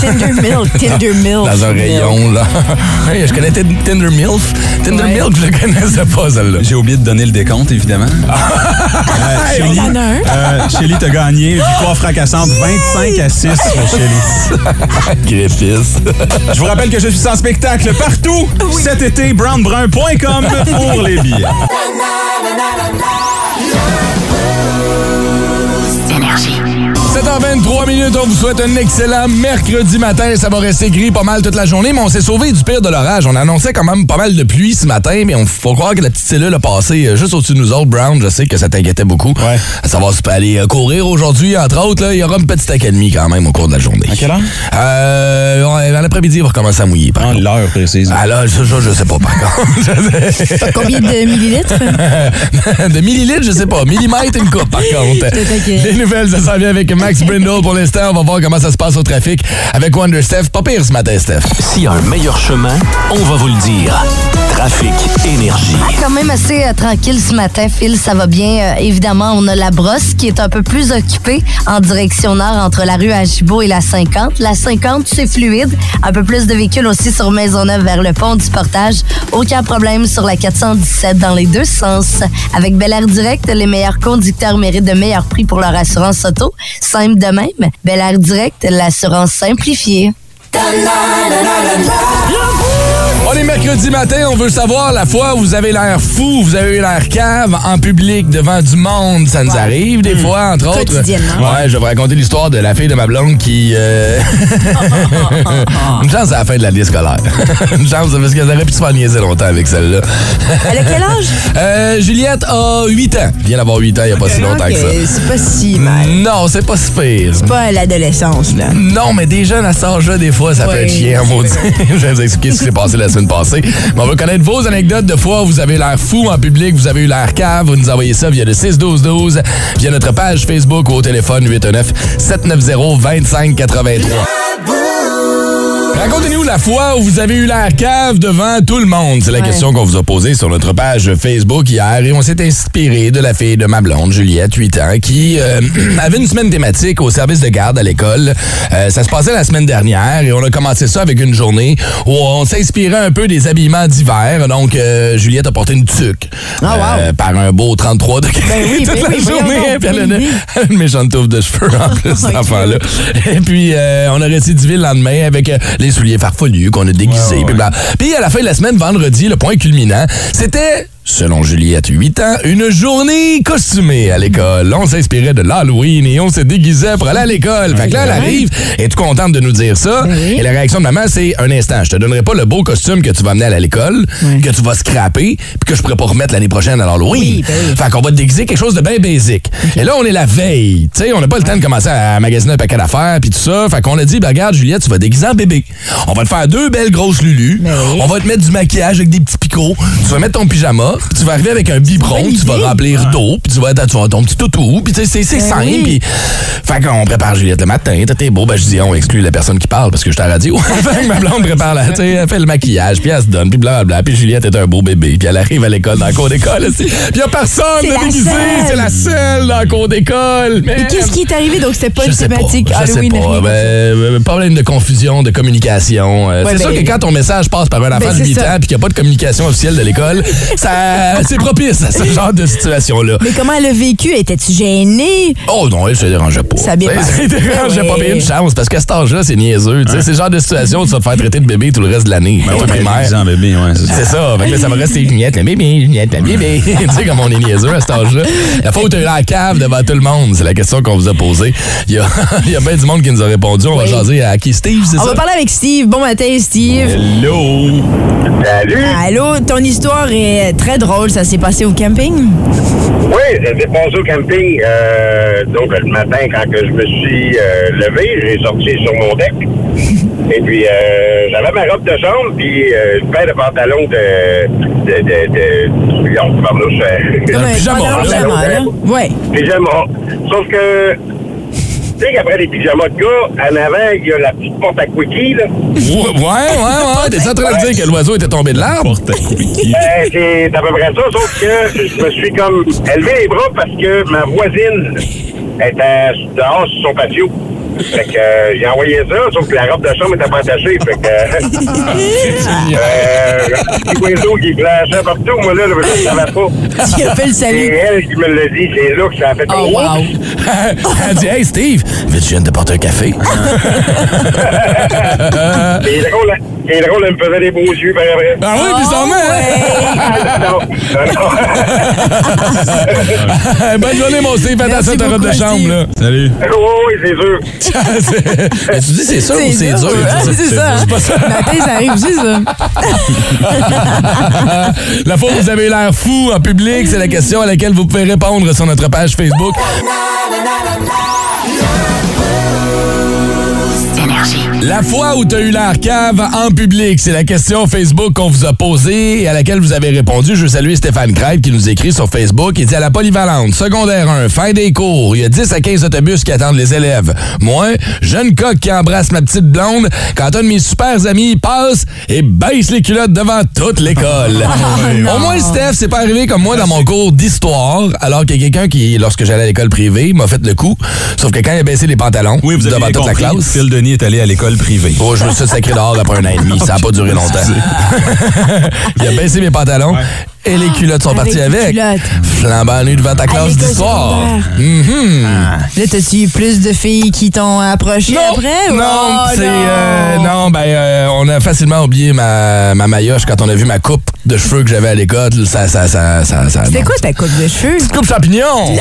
Tinder milk. Tinder milk. Dans un rayon, là. Hey, je connais Tin- Tinder Milk. Tinder Ouais. Milk, je le connaissais pas, celle-là. J'ai oublié de donner le décompte, évidemment. Euh, Shelly, Il y en a un. euh, Shelly, t'as gagné. Victoire fracassante, 25 à 6 Je vous rappelle que je suis en spectacle partout cet été. brownbrun.com pour les billets. 7h23 minutes, on vous souhaite un excellent mercredi matin. Ça va rester gris pas mal toute la journée, mais on s'est sauvé du pire de l'orage. On annonçait quand même pas mal de pluie ce matin, mais on faut croire que la petite cellule a passé euh, juste au-dessus de nous autres. Brown, je sais que ça t'inquiétait beaucoup. Ouais. À savoir si tu peux aller euh, courir aujourd'hui, entre autres. là, Il y aura une petite académie quand même au cours de la journée. À quelle heure? Euh, à l'après-midi, il va recommencer à mouiller. Par contre. l'heure précise. Ah là, ça, ça, je sais pas par contre. Combien de millilitres? de millilitres, je sais pas. Millimètres, une coupe, par contre. Les nouvelles, ça s'en vient avec Max Brindle pour l'instant. On va voir comment ça se passe au trafic avec Wonder Steph. Pas pire ce matin, Steph. S'il y a un meilleur chemin, on va vous le dire. Trafic Énergie. Quand même assez euh, tranquille ce matin, Phil, ça va bien. Euh, évidemment, on a la brosse qui est un peu plus occupée en direction nord entre la rue Agibo et la 50. La 50, c'est fluide. Un peu plus de véhicules aussi sur Maisonneuve vers le pont du Portage. Aucun problème sur la 417 dans les deux sens. Avec Bel Air Direct, les meilleurs conducteurs méritent de meilleurs prix pour leur assurance auto. Simple de même. Bel Air Direct, l'assurance simplifiée. On est mercredi matin, on veut savoir la fois où vous avez l'air fou, vous avez eu l'air cave en public devant du monde. Ça nous arrive des fois, entre autres. Ouais, je vais vous raconter l'histoire de la fille de ma blonde qui... euh, Une chance à la fin de l'année scolaire. Une chance, parce qu'elle aurait pu se faire niaiser longtemps avec celle-là. Elle a quel âge? Euh, Juliette a 8 ans. Elle vient d'avoir 8 ans il n'y a pas si longtemps que ça. C'est pas si mal. Non, c'est pas si pire. Pas l'adolescence, là. Non, mais des jeunes à cet âge-là, des fois, ça peut Ouais, être chiant, c'est maudit. Je vais vous expliquer ce qui s'est passé la semaine passée. Mais on va connaître vos anecdotes de fois où vous avez l'air fou en public, vous avez eu l'air cave. Vous nous envoyez ça via le 6-12-12, via notre page Facebook ou au téléphone 819-790-2583. Racontez-nous la fois où vous avez eu l'air cave devant tout le monde. C'est la Ouais. question qu'on vous a posée sur notre page Facebook hier et on s'est inspiré de la fille de ma blonde, Juliette, 8 ans, qui euh, avait une semaine thématique au service de garde à l'école. Euh, ça se passait la semaine dernière et on a commencé ça avec une journée où on s'inspirait un peu des habillements d'hiver. Donc, euh, Juliette a porté une tuque Ah, wow. par un beau 33 degrés Ben oui, toute ben la oui, journée. Puis elle a une, méchante touffe de cheveux en plus, cet Ok. enfant-là. Et puis, euh, on a récidivé le lendemain avec euh, les souliers farfelus qu'on a déguisés. Puis, à la fin de la semaine, vendredi, le point culminant, c'était... Selon Juliette, 8 ans, une journée costumée à l'école. On s'inspirait de l'Halloween et on se déguisait pour aller à l'école. Fait que là, elle arrive, et est contente de nous dire ça? Oui. Et la réaction de maman, c'est un instant, je te donnerai pas le beau costume que tu vas amener à l'école, que tu vas scraper, puis que je pourrais pas remettre l'année prochaine à l'Halloween. Oui, ben. Fait qu'on va te déguiser quelque chose de bien basic. Et là, on est la veille. Tu sais, on n'a pas le temps de commencer à magasiner un paquet d'affaires puis tout ça. Fait qu'on a dit, ben, regarde, Juliette, tu vas déguiser en bébé. On va te faire deux belles grosses lulus. Ben. On va te mettre du maquillage avec des petits picots. Tu vas mettre ton pyjama. Puis tu vas arriver avec un biberon, tu vas remplir d'eau, puis tu vas être ton petit toutou, puis c'est Ben simple. Puis, fait qu'on prépare Juliette le matin, t'es beau, ben je dis, on exclut la personne qui parle parce que je suis à la radio. fait que ma blonde prépare, la, tu sais, elle fait le maquillage, puis elle se donne, puis blablabla, puis Juliette est un beau bébé, puis elle arrive à l'école, dans le cours d'école, aussi. puis y a personne de la déguisé, c'est la seule dans le cours d'école. Et qu'est-ce qui est arrivé? Donc, c'était pas une thématique Halloween. problème de confusion, de communication. Euh, c'est sûr ben- que quand ton message passe par un enfant Ben, de c'est 8 ça. ans et qu'il n'y a pas de communication officielle de l'école, ça, c'est propice à ce genre de situation-là. Mais comment elle a vécu? Étais-tu gênée? Oh non, elle se dérangeait pas. Ça bien. Ça dérangeait Ouais. pas bien une chance parce qu'à cet âge-là, c'est niaiseux. tu sais, C'est le genre de situation où tu vas te faire traiter de bébé tout le reste de l'année. Ben ouais, mais primaire. déguisé en bébé, ouais, c'est ça. Fait que là, ça va rester Juliette, le bébé, Juliette, le bébé. tu sais, comme on est niaiseux à cet âge-là. La fois où tu as eu la cave devant tout le monde, c'est la question qu'on vous a posée. Il y a, il y a bien du monde qui nous a répondu. On va jaser à qui Steve, c'est On ça? va parler avec Steve. Bon matin, Steve. Hello! Salut! Allô, ton histoire est très drôle. Ça s'est passé au camping? Oui, ça s'est passé au camping. euh, donc, le matin, quand que je me suis euh, levé, j'ai sorti sur mon deck. Et puis, euh, j'avais ma robe de chambre, puis euh, une paire de pantalons de... de... de... de... voyons, pardon, je- pyjama. Ouais. pyjama. Sauf que, tu sais qu'après les pyjamas de gars, en avant, il y a la petite porte à quickie, là. Ouais, ouais, ouais. T'es en train de dire que l'oiseau était tombé de l'arbre? Euh, c'est à peu près ça, sauf que je me suis comme élevé les bras parce que ma voisine était dehors sur son patio. Fait que euh, j'ai envoyé ça, sauf que la robe de chambre était pas attachée. Fait que. euh, window qui flashait partout, moi là, je ne savais pas. Tu as fait le C'est salut. elle qui me l'a dit, c'est là que ça a fait Oh, wow. Elle dit Hey Steve, veux-tu que je vienne te porter un café? C'est drôle, hein? c'est drôle, elle me faisait des beaux yeux par après. Ah oui, bizarrement, hein? non, non. Bonne journée, mon Steve. Fais attention à ta robe de chambre, là. Salut. oui, c'est sûr. Mais tu dis c'est ça ou c'est dur? C'est ça. C'est pas ça. Matin, ça arrive juste, ça. La fois où vous avez l'air fou en public, c'est la question à laquelle vous pouvez répondre sur notre page Facebook. La fois où tu as eu l'air cave en public, c'est la question Facebook qu'on vous a posée et à laquelle vous avez répondu. Je veux saluer Stéphane Crête qui nous écrit sur Facebook. Il dit à la polyvalente, secondaire 1, fin des cours, il y a 10 à 15 autobus qui attendent les élèves. Moi, jeune coq qui embrasse ma petite blonde, quand un de mes super amis passe et baisse les culottes devant toute l'école. Au moins, Steph, c'est pas arrivé comme moi dans mon cours d'histoire, alors qu'il y a quelqu'un qui, lorsque j'allais à l'école privée, m'a fait le coup. Sauf que quand il a baissé les pantalons Oui, vous devant avez toute la classe. Phil Denis est allé à l'école privée. Oh, je me suis sacré dehors après un an et demi. Ça n'a pas duré longtemps. il a baissé mes pantalons et les culottes sont Avec parties les avec. culottes. Flambant nu devant ta classe d'histoire. secondaire. Mhm. Là, t'as-tu eu plus de filles qui t'ont approché après? ou- Non, Oh, c'est. non. euh, non, ben, euh, on a facilement oublié ma, ma maillotche quand on a vu ma coupe de cheveux que j'avais à l'école. Ça, ça, ça, ça, ça. C'était non. quoi ta coupe de cheveux? Petite coupe champignon! Belle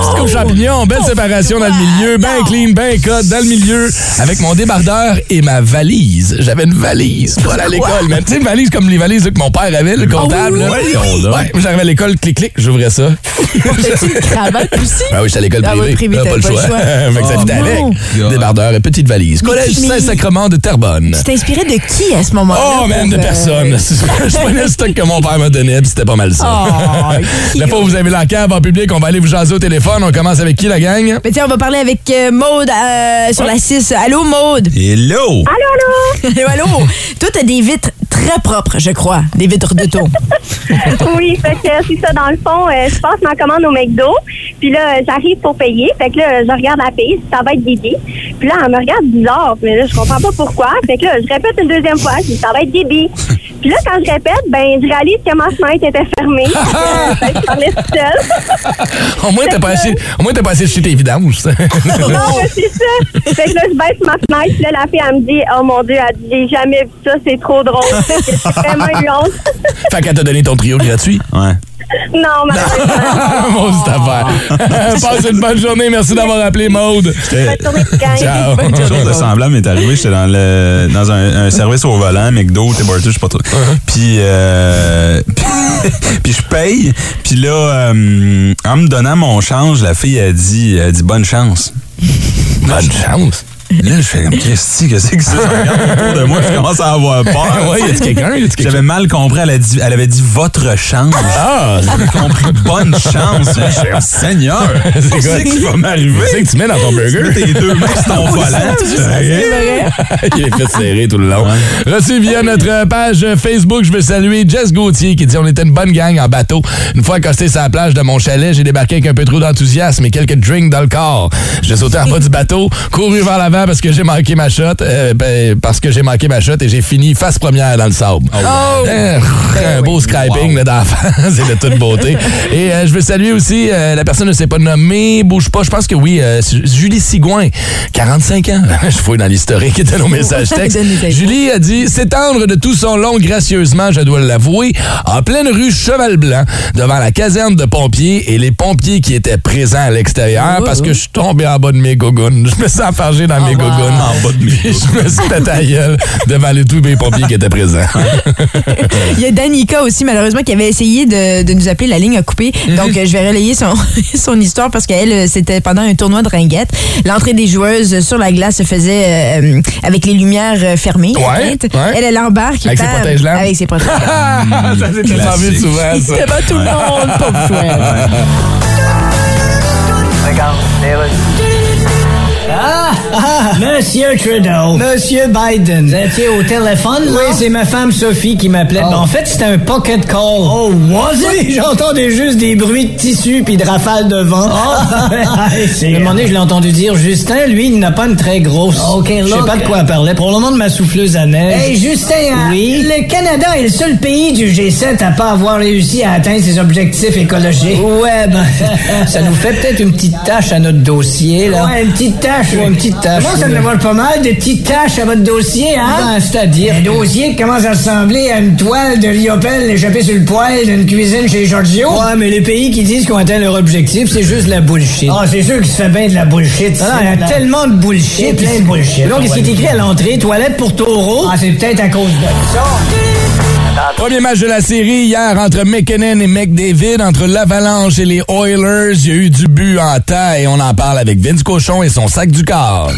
petite coupe champignon, belle séparation dans le milieu, bien clean, bien cut dans le milieu, avec mon débardeur et ma valise. J'avais une valise pour aller à l'école, mais tu sais, une valise comme les valises là, que mon père avait, le comptable. là. Ouais, j'arrivais à l'école, clic-clic, j'ouvrais ça. T'as-tu une cravate aussi? Ben oui, j'étais à l'école Ah privée. pas le choix. fait que ça Oh avec. Débardeur et petite valise. Collège Saint-Sacrement de Terrebonne. Tu t'inspirais de qui à ce moment-là? Oh, man, de euh, personne. Je stock que mon père m'a donné, puis c'était pas mal ça. Oh, La fois où vous avez la cave en public, on va aller vous jaser au téléphone. On commence avec qui, la gang? Mais tiens, on va parler avec euh, Maude euh, sur la 6. Allô, Maude? Hello! allô, allô? Toi, t'as des vitres très propres, je crois. Des vitres de taux. Oui, fait que c'est ça, dans le fond, euh, je passe ma commande au McDo, puis là, j'arrive pour payer, fait que là, je regarde la paye, ça va être débit. Puis là, elle me regarde bizarre, mais là, je comprends pas pourquoi. Fait que là, je répète une deuxième fois, je dis, ça va être débit. Puis là, quand je répète, ben, je réalise que ma fenêtre était fermée. Fait que je parlais toute seule. Au moins, t'as pas assez, au moins, t'as pas assez de chez tes vidanges. non, mais c'est ça. Fait que là, je baisse ma fenêtre, puis là, la fille, elle me dit, oh mon Dieu, elle dit, j'ai jamais vu ça, c'est trop drôle. J'ai vraiment eu honte. fait qu'elle t'a donné ton trio gratuit. Ouais. Non, malheureusement. Maude, cette affaire. Passe une bonne journée. Merci d'avoir appelé, Maude. Ciao. Quelque chose de semblable m'est arrivé. J'étais dans, le, dans un, un service au volant, McDo, Tim Hortons, je sais pas trop. Puis, euh, puis je paye. Puis là, euh, en me donnant mon change, la fille a dit, a dit bonne chance. Bonne chance? Là, je fais comme Christy, que c'est? Je regarde autour de moi, je commence à avoir peur. Ouais, y a-tu quelqu'un? Y a-tu quelqu'un? J'avais mal compris, elle, a dit- elle avait dit votre chance. Ah! J'avais compris bonne chance. Je fais, oh, Seigneur, C'est quoi? qui va m'arriver? C'est que tu mets dans ton burger? Mets tes deux mains sur ton volant. Il est fait serrer tout le long. Reçu via notre page Facebook, je veux saluer Jess Gauthier qui dit on était une bonne gang en bateau. Une fois accosté sur la plage de mon chalet, j'ai débarqué avec un peu trop d'enthousiasme et quelques drinks dans le corps. J'ai sauté en bas du bateau, couru vers l'avant parce que j'ai manqué ma shot, euh, ben, parce que j'ai manqué ma shot et j'ai fini face première dans le sable. Euh, un beau scraping la face et de toute beauté. Et euh, je veux saluer aussi, euh, la personne ne s'est pas nommée, bouge pas, je pense que oui, Julie Sigouin, 45 ans. je fouille dans l'historique de nos messages textes. Julie a dit s'étendre de tout son long gracieusement, je dois l'avouer, en pleine rue Cheval-Blanc, devant la caserne de pompiers et les pompiers qui étaient présents à l'extérieur Oh, parce oh. que je suis tombé en bas de mes gougounes. Je me suis enfargé dans mes En bas de mes Je me suis pété la gueule devant les, tous mes pompiers qui étaient présents. Il y a Danica aussi, malheureusement, qui avait essayé de, de nous appeler. La ligne a coupé. Mhm. Donc, euh, je vais relayer son, son histoire parce qu'elle, euh, c'était pendant un tournoi de ringuette. L'entrée des joueuses sur la glace se faisait euh, avec les lumières fermées. Ouais. Elle, elle embarque. Avec ses bam, protège-lames? Avec ses protège-lames. ça s'est tellement vu souvent, ça. Devant tout le monde, pauvre chouette. Ah, Monsieur Trudeau. Monsieur Biden. Vous étiez au téléphone, là? Oui, c'est ma femme Sophie qui m'appelait. En fait, c'était un pocket call. Oh, was it? Oui, j'entendais juste des bruits de tissu puis de rafales de vent. Oh, À un moment donné, je l'ai entendu dire, Justin, lui, il n'a pas une très grosse. OK, Je sais pas de quoi elle parlait. Pour le moment de ma souffleuse à neige. Hey, Justin, oui? le Canada est le seul pays du G7 à pas avoir réussi à atteindre ses objectifs écologiques. Ouais, ben, ça nous fait peut-être une petite tâche à notre dossier, là. Ouais, une petite tâche. Ouais, une petite tâche. Moi, ça me dévoile pas mal, des petites tâches à votre dossier, hein? Ben, c'est-à-dire? Un dossier qui commence à ressembler à une toile de Liopelle échappée sur le poêle d'une cuisine chez Giorgio. Ouais, mais les pays qui disent qu'ils ont atteint leur objectif, c'est juste la bullshit. Ah, c'est sûr qu'il se fait bien de la bullshit. Ah, il y a tellement de bullshit. plein de bullshit. Donc, qu'est-ce qui est écrit à l'entrée? Toilette pour taureau? Ah, c'est peut-être à cause de ça. Premier match de la série hier entre McKinnon et McDavid, entre l'Avalanche et les Oilers. Il y a eu du but en temps et on en parle avec Vince Cochon et son sac du corps.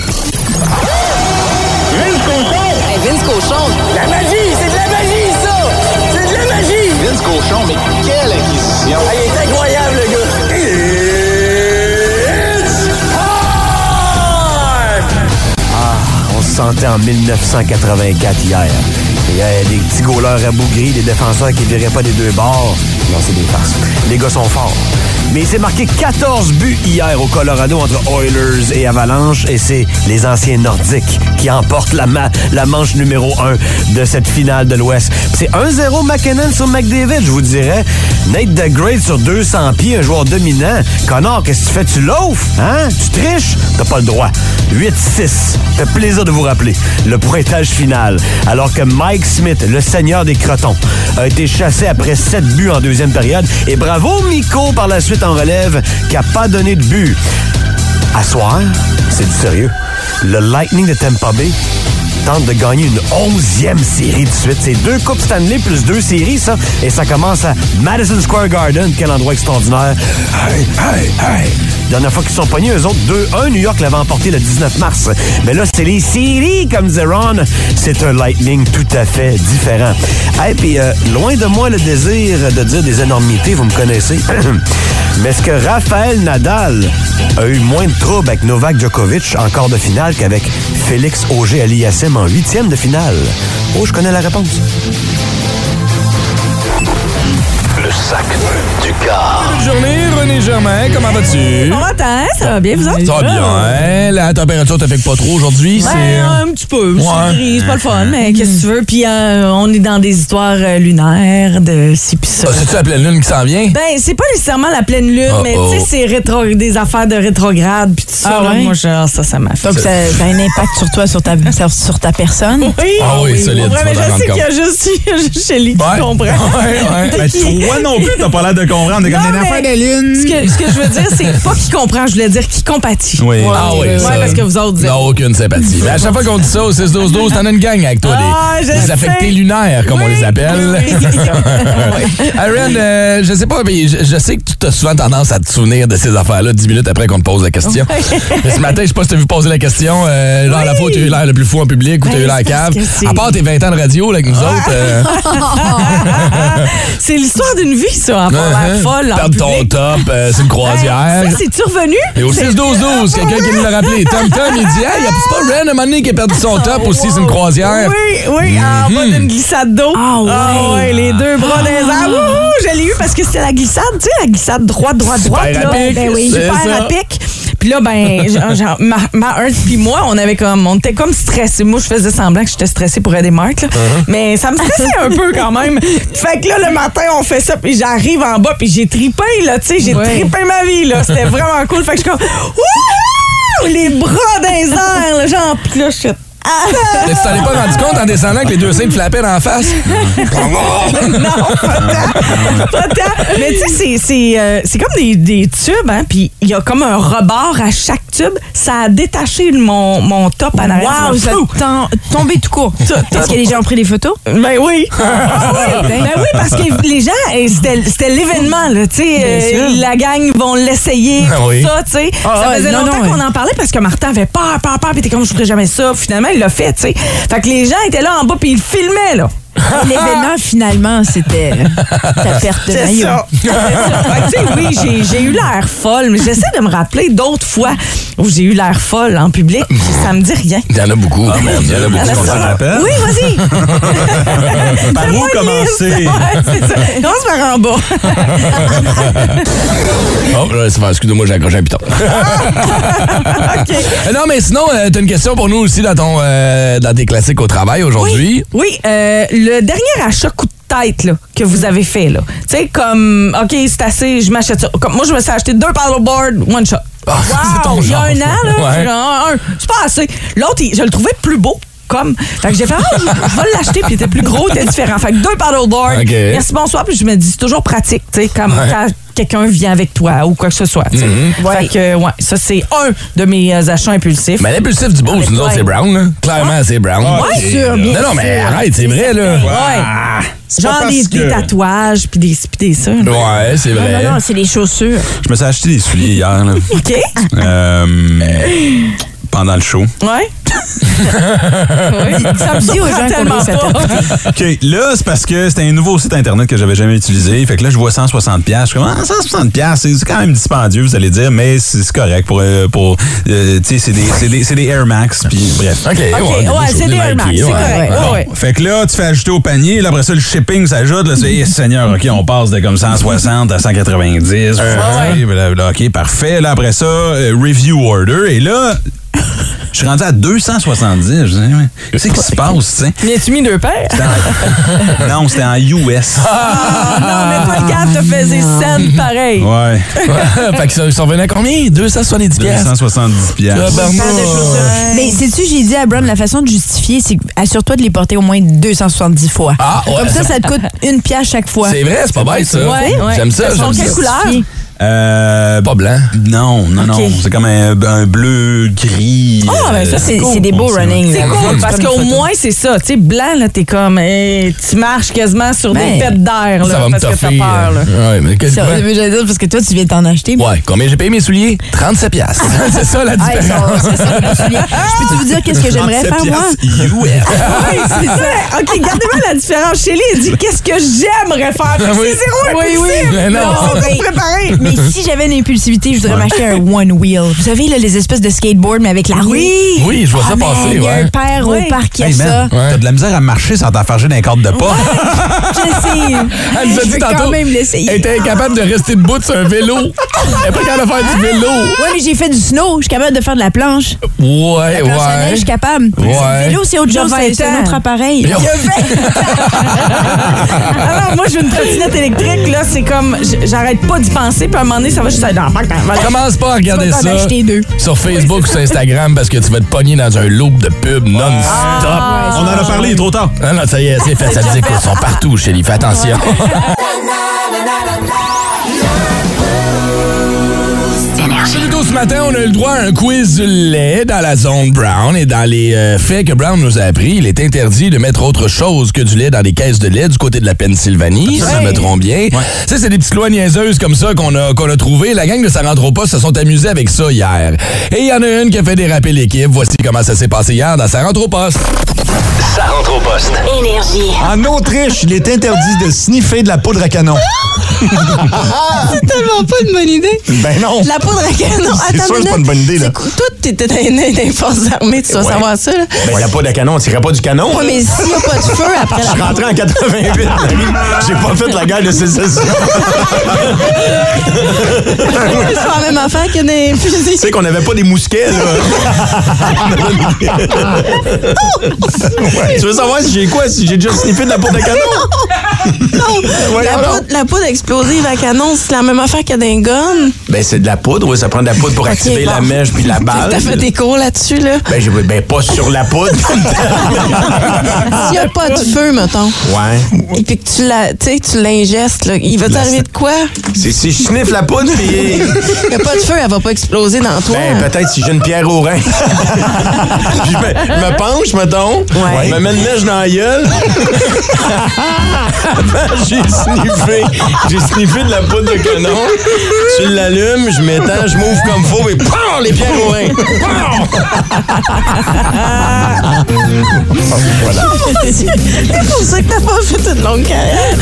Hey, Vince Cochon. La magie! C'est de la magie, ça! C'est de la magie! Vince Cochon, mais quelle acquisition! il est incroyable, le gars! On se sentait en 1984 hier. Il y a des petits gauleurs rabougris, des défenseurs qui viraient pas des deux bords. Non, c'est des farces. Les gars sont forts. Mais il s'est marqué 14 buts hier au Colorado entre Oilers et Avalanche et c'est les anciens nordiques qui emportent la, ma- la manche numéro 1 de cette finale de l'Ouest. C'est 1-0 McKinnon sur McDavid, je vous dirais. Nate DeGrade sur 200 pieds, un joueur dominant. Connor, qu'est-ce que tu fais? Tu l'offres? Hein? Tu triches? T'as pas le droit. 8-6. Fait plaisir de vous rappeler le pointage final. Alors que Mike Smith, le seigneur des crotons, a été chassé après 7 buts en deuxième période. Et bravo Miko par la suite en relève qui a pas donné de but. À soir, c'est du sérieux. Le Lightning de Tampa Bay tente de gagner une onzième série de suite. C'est deux Coupes Stanley plus deux séries, ça. Et ça commence à Madison Square Garden. Quel endroit extraordinaire. Hey, hey, hey. Dernière fois qu'ils sont pognés, eux autres, 2-1. New York l'avait emporté le 19 mars. Mais là, c'est les séries, comme disait Ron. C'est un Lightning tout à fait différent. Et puis, euh, loin de moi le désir de dire des énormités, vous me connaissez. Mais est-ce que Raphaël Nadal a eu moins de troubles avec Novak Djokovic en quart de finale qu'avec Félix Auger Aliassime en huitième de finale? Oh, je connais la réponse. Le sac du corps. Bonne journée, René Germain, comment vas-tu? Bon matin, ça va bien, vous autres? Ça va bien. La température te fait pas trop aujourd'hui. Ben, c'est... un petit peu. Ouais. C'est gris, c'est pas le fun, mais qu'est-ce que tu veux? Puis euh, on est dans des histoires euh, lunaires de ci pis ça. Ah, C'est-tu la pleine lune qui s'en vient? Ben, c'est pas nécessairement la pleine lune, Oh, mais oh. tu sais, c'est rétro, des affaires de rétrograde puis tout ça. Ah là, ouais? Moi, genre, ça, ça m'a fait. Donc, ça, ça a un impact sur toi, sur ta, sur, sur ta personne? Oui, Ah oui, solide, Ouais, tu mais je sais qu'il y a juste, Shelly qui comprend. Ouais, ouais. Ben, toi non plus, t'as pas l'air de comprendre. T'es comme Non, une mais- affaire de lune. Ce que, ce que je veux dire, c'est pas qui comprend, je voulais dire qui compatit. Oui. Ah oui, ouais, ça. parce que vous autres, êtes- Non, aucune sympathie. Mais à chaque fois qu'on dit ça au 6-12-12, t'en as une gang avec toi, Ah, des, des affectés lunaires, comme on les appelle. Aaron, euh, je sais pas, mais je, je sais que tu as souvent tendance à te souvenir de ces affaires-là dix minutes après qu'on te pose la question. Mais ce matin, je sais pas si t'as vu poser la question, euh, genre la fois où tu as eu l'air le plus fou en public ou tu as eu l'air Ben, c'est cave. À part tes 20 ans de radio là, avec nous autres. euh, c'est l'histoire d'une vie, ça, avoir l'air uh-huh. folle. en Perdre ton public. Euh, c'est une croisière. Ça, c'est-tu revenu? Et au 6-12-12, quelqu'un qui nous l'a rappelé. Tom Tom, il dit Hey, y a c'est pas Ren à un moment donné qui a perdu son top aussi, c'est une croisière. Oui, oui, en bas d'une glissade d'eau. Ah ouais. les deux bras dans les airs. Wouhou, je l'ai eu parce que c'était la glissade, tu sais, la glissade droite, droite, droite. Super là. à pic, Ben oui, c'est super ça. à pic. Puis là, ben, genre, genre, ma, ma puis moi, on avait comme, on était comme stressés. Moi, je faisais semblant que j'étais stressée pour aider Marc, là. Uh-huh. Mais ça me stressait un peu quand même. Fait que là, le matin, on fait ça, puis j'arrive en bas, puis j'ai tripé, là, tu sais, j'ai Ouais. trippé ma vie, là. C'était vraiment cool. Fait que je suis comme, Wouhou! Les bras dans les airs, là, genre, puis là, je suis Mais tu t'en es pas rendu compte en descendant que les deux seins te flappaient la face? non, pas tant. Pas tant. Mais tu sais, c'est- c'est euh, c'est comme des, des tubes, hein, puis il y a comme un rebord à chaque tube. Ça a détaché mon, mon top en arrière. Wow, ça t'a tombé tout court. Est-ce que les gens ont pris des photos? Ben oui. Ah oui. Ben oui, parce que les gens, eh, c'était c'était l'événement, là. Tu sais, euh, sûr. la gang vont l'essayer, Ah oui. ça, tu sais. Ah ça faisait non, longtemps qu'on ouais. en parlait parce que Martin avait peur, peur, peur, puis était comme, je ferais jamais ça. Finalement, il l'a fait, tu sais. Fait que les gens étaient là en bas, puis ils filmaient, là. L'événement, finalement, c'était ta perte de C'est maillot. ça. Ça. Tu sais, oui, j'ai- j'ai eu l'air folle, mais j'essaie de me rappeler d'autres fois où j'ai eu l'air folle en public, ça me dit rien. Il y en a beaucoup. Ah, Il y en a beaucoup. S'en rappelle? Oui, vas-y. Par où commencer? Ouais, c'est ça. Commence par en bas. Oh, là, c'est bon, excuse-moi, j'ai accroché un piton. Euh, Non, mais sinon, euh, t'as une question pour nous aussi dans, ton, euh, dans tes classiques au travail aujourd'hui. Oui, euh, le dernier achat coup de tête là, que vous avez fait, là. Tu sais, comme, OK, c'est assez, je m'achète ça. Comme, moi, je me suis acheté deux paddleboards, one shot. C'est ton Il y a un an, là, Ouais. genre, un, c'est pas assez. L'autre, je le trouvais plus beau. Comme. Fait que j'ai fait, ah, je, je vais l'acheter, puis il était plus gros, il était différent. Fait que deux paddleboards. OK. Merci, bonsoir, puis je me dis, c'est toujours pratique, tu sais, comme Ouais. Quelqu'un vient avec toi ou quoi que ce soit, sais. Mm-hmm. Fait que, ouais, ça, c'est un de mes euh, achats impulsifs. Mais l'impulsif du boost, nous autres, c'est Brown, là. Clairement, c'est Brown. Ouais, sûr, bien Non, non, mais sûr. arrête, c'est vrai, là. Ouais. C'est Genre des, des tatouages, puis des, puis des ça. Ouais, c'est vrai. non, non, c'est les chaussures. Je me suis acheté des souliers hier, là. OK? Euh, pendant le show. Ouais. Ça me dit aux gens tellement pas. OK, là, c'est parce que c'était un nouveau site Internet que j'avais jamais utilisé. Fait que là, je vois 160$. piastres. Je suis comme, ah, 160$, piastres, c'est c'est quand même dispendieux, vous allez dire, mais c'est c'est correct pour. euh, pour euh, tu sais, c'est des, c'est des, c'est des Air Max, puis bref. OK, OK, ouais, c'est des Air Max, c'est correct. Ouais, ouais. Fait que là, tu fais ajouter au panier, là, après ça, le shipping s'ajoute. Là, tu fais, Eh, Seigneur, OK, on passe de comme 160 à 190. Ouais, blablabla, OK, parfait. Là, après ça, euh, review order. Et là, je suis rendu à 270. Je qu'est-ce qui se passe, tu sais? Mais tu mis deux paires? En- Non, c'était en US. Ah non, mais toi, le gars te faisait scène pareil. Ouais. fait que ça, ça revenait à combien? 270 piastres. 270 piastres. Tabarnak. Mais sais-tu, j'ai dit à Brown, la façon de justifier, c'est que assure-toi de les porter au moins 270 fois. Ah, ouais, Comme ça, ça- te coûte une pièce chaque fois. C'est vrai, c'est pas bête, ça. Ouais, ouais. J'aime ça. J'aime quelle ça. couleur? Euh, Pas blanc. non, non, non. C'est comme un, un bleu gris. Ah, ben ça, euh, C'est cool. des beaux running. C'est cool, parce qu'au moins, c'est ça. Tu sais, blanc, là, t'es comme. hey, tu marches quasiment sur Ben, des pètes d'air, Ça là, va me parce que t'as peur, là. euh, Ouais, mais qu'est-ce Ça, que j'allais dire, parce que toi, tu viens de t'en acheter. Ouais, combien j'ai payé mes souliers? 37 piastres. c'est ça la Ah, différence. c'est ça, souliers. Je peux-tu vous dire qu'est-ce que j'aimerais 37 faire, moi? Oui, c'est ça. OK, gardez-moi la différence. Chez il dit qu'est-ce que j'aimerais faire? Oui. C'est zéro Oui, oui. Mais non. On préparé. Mais si j'avais une impulsivité, je voudrais m'acheter un one wheel. Vous savez, là, les espèces de skateboard, mais avec la roue. Oui. Oui, je vois ça Ah, man, passer, Il y a ouais. un père Oui. au parc qui a ça. t'as de la misère à marcher sans t'enfarger d'un cadre de pas. Je sais. Elle nous a dit tantôt. quand même l'essayer. Elle était incapable de rester debout sur un vélo. Elle est pas capable de faire du vélo. Ouais, mais j'ai fait du snow. Je suis capable de faire de la planche. Ouais, La planche à neige, ouais. je suis capable. Ouais. Le vélo, c'est autre chose. 20 C'est un autre appareil. Alors, moi, je veux une trottinette électrique. Là, c'est comme. J'arrête pas d'y penser. Puis à un moment donné, ça va juste être dans. Voilà. Commence pas à regarder Tu vas t'en ça acheter deux. sur Facebook ou sur Instagram parce que tu vas te pogner dans un loop de pub non-stop. On en a parlé, il est trop tard. Ah non, ça y est, c'est fait. Ça dit écoute, ils sont partout, Chélie. Fais attention. ce matin, on a eu le droit à un quiz lait dans la zone Brown. Et dans les euh, faits que Brown nous a appris, il est interdit de mettre autre chose que du lait dans des caisses de lait du côté de la Pennsylvanie, si nous mettrons bien. Ça, c'est des petites lois niaiseuses comme ça qu'on a, qu'on a trouvées. La gang de Ça rentre poste se sont amusés avec ça hier. Et il y en a une qui a fait déraper l'équipe. Voici comment ça s'est passé hier dans Ça rentre au poste. Ça rentre au poste. Énergie. En Autriche, il est interdit de sniffer de la poudre à canon. C'est tellement pas une bonne idée. Ben non. La poudre à C'est sûr que c'est pas une bonne idée, là. Toi, t'étais dans les forces armées, tu dois savoir ça. Là. Ben, la poudre à canon, on tirait pas du canon. Ouais, mais s'il n'y a pas de feu après Je suis rentré en 88, Marie. J'ai pas fait la guerre de sécession. C'est pas la même affaire que des. Tu sais qu'on n'avait pas des mousquets, là. Ouais. Tu veux savoir si j'ai quoi? Si j'ai déjà sniffé de la poudre à canon? Non, Ouais, la, poudre, la poudre explosive à canon, c'est la même affaire que d'un gun. Ben, c'est de la poudre, oui. Ça prend de la poudre pour activer bon. la mèche puis la balle. T'as fait des cours là-dessus, là? Ben, j'ai- ben, pas sur la poudre. S'il n'y a pas de feu, mettons, ouais. et puis que tu la, tu sais, tu l'ingestes, là, il va t'arriver de quoi? C'est si je sniffe la poudre, puis. Il n'y a pas de feu, elle va pas exploser dans toi. Ben, peut-être si j'ai une pierre au rein. Je me, je me penche, mettons. Ouais. Je me mets une mèche dans la gueule. j'ai sniffé. J'ai sniffé de la poudre de canon. Tu l'allumes, je m'étends, je m'ouvre comme faux et PAM! Les pierres au rein. voilà. C'est pour ça que t'as pas fait une longue carrière.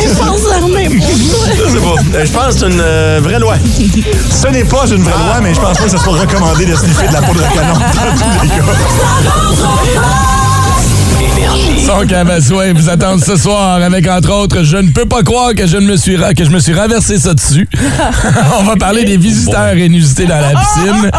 Les forces armées pour toi. Je sais pas. Euh, Je pense que c'est une euh, vraie loi. Ce n'est pas une vraie loi, mais je pense pas que ça soit recommandé de sniffer de la poudre à canon dans tous les cas. Son Cavassois vous attend ce soir avec, entre autres, je ne peux pas croire que je, ne me, suis que je me suis renversé ça dessus. on va parler des visiteurs inusités dans la piscine.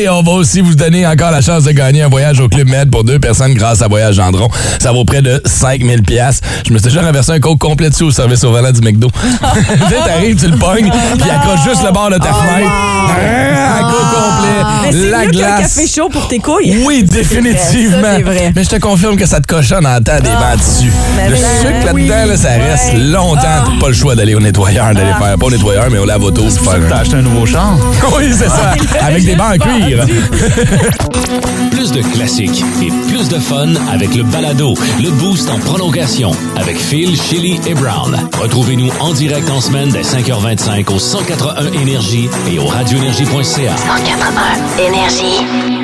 Et on va aussi vous donner encore la chance de gagner un voyage au Club Med pour deux personnes grâce à Voyage Gendron. Ça vaut près de 5000 pièces. Je me suis déjà renversé un coke complet dessus au service au volant du McDo. tu sais, t'arrives, tu le pognes, puis accroche juste le bord de ta fenêtre. Ah, un coke Mais complet, la mieux glace. café chaud pour tes couilles. Oui, définitivement. Ça, c'est vrai. Mais je te confirme que ça te cochonne en temps des vents dessus. Ben le oui. sucre là-dedans, là, ça reste longtemps. T'as pas le choix d'aller au nettoyeur, d'aller faire, pas au nettoyeur, mais au lave-auto. pour faire T'as un- acheté un nouveau char? oui, c'est ça. Avec des bancs en cuir. Plus de classiques et plus de fun avec le balado, le boost en prolongation avec Phil, Chili et Brown. Retrouvez-nous en direct en semaine dès 5h25 au 181 Énergie et au radioénergie.ca. 181 Énergie.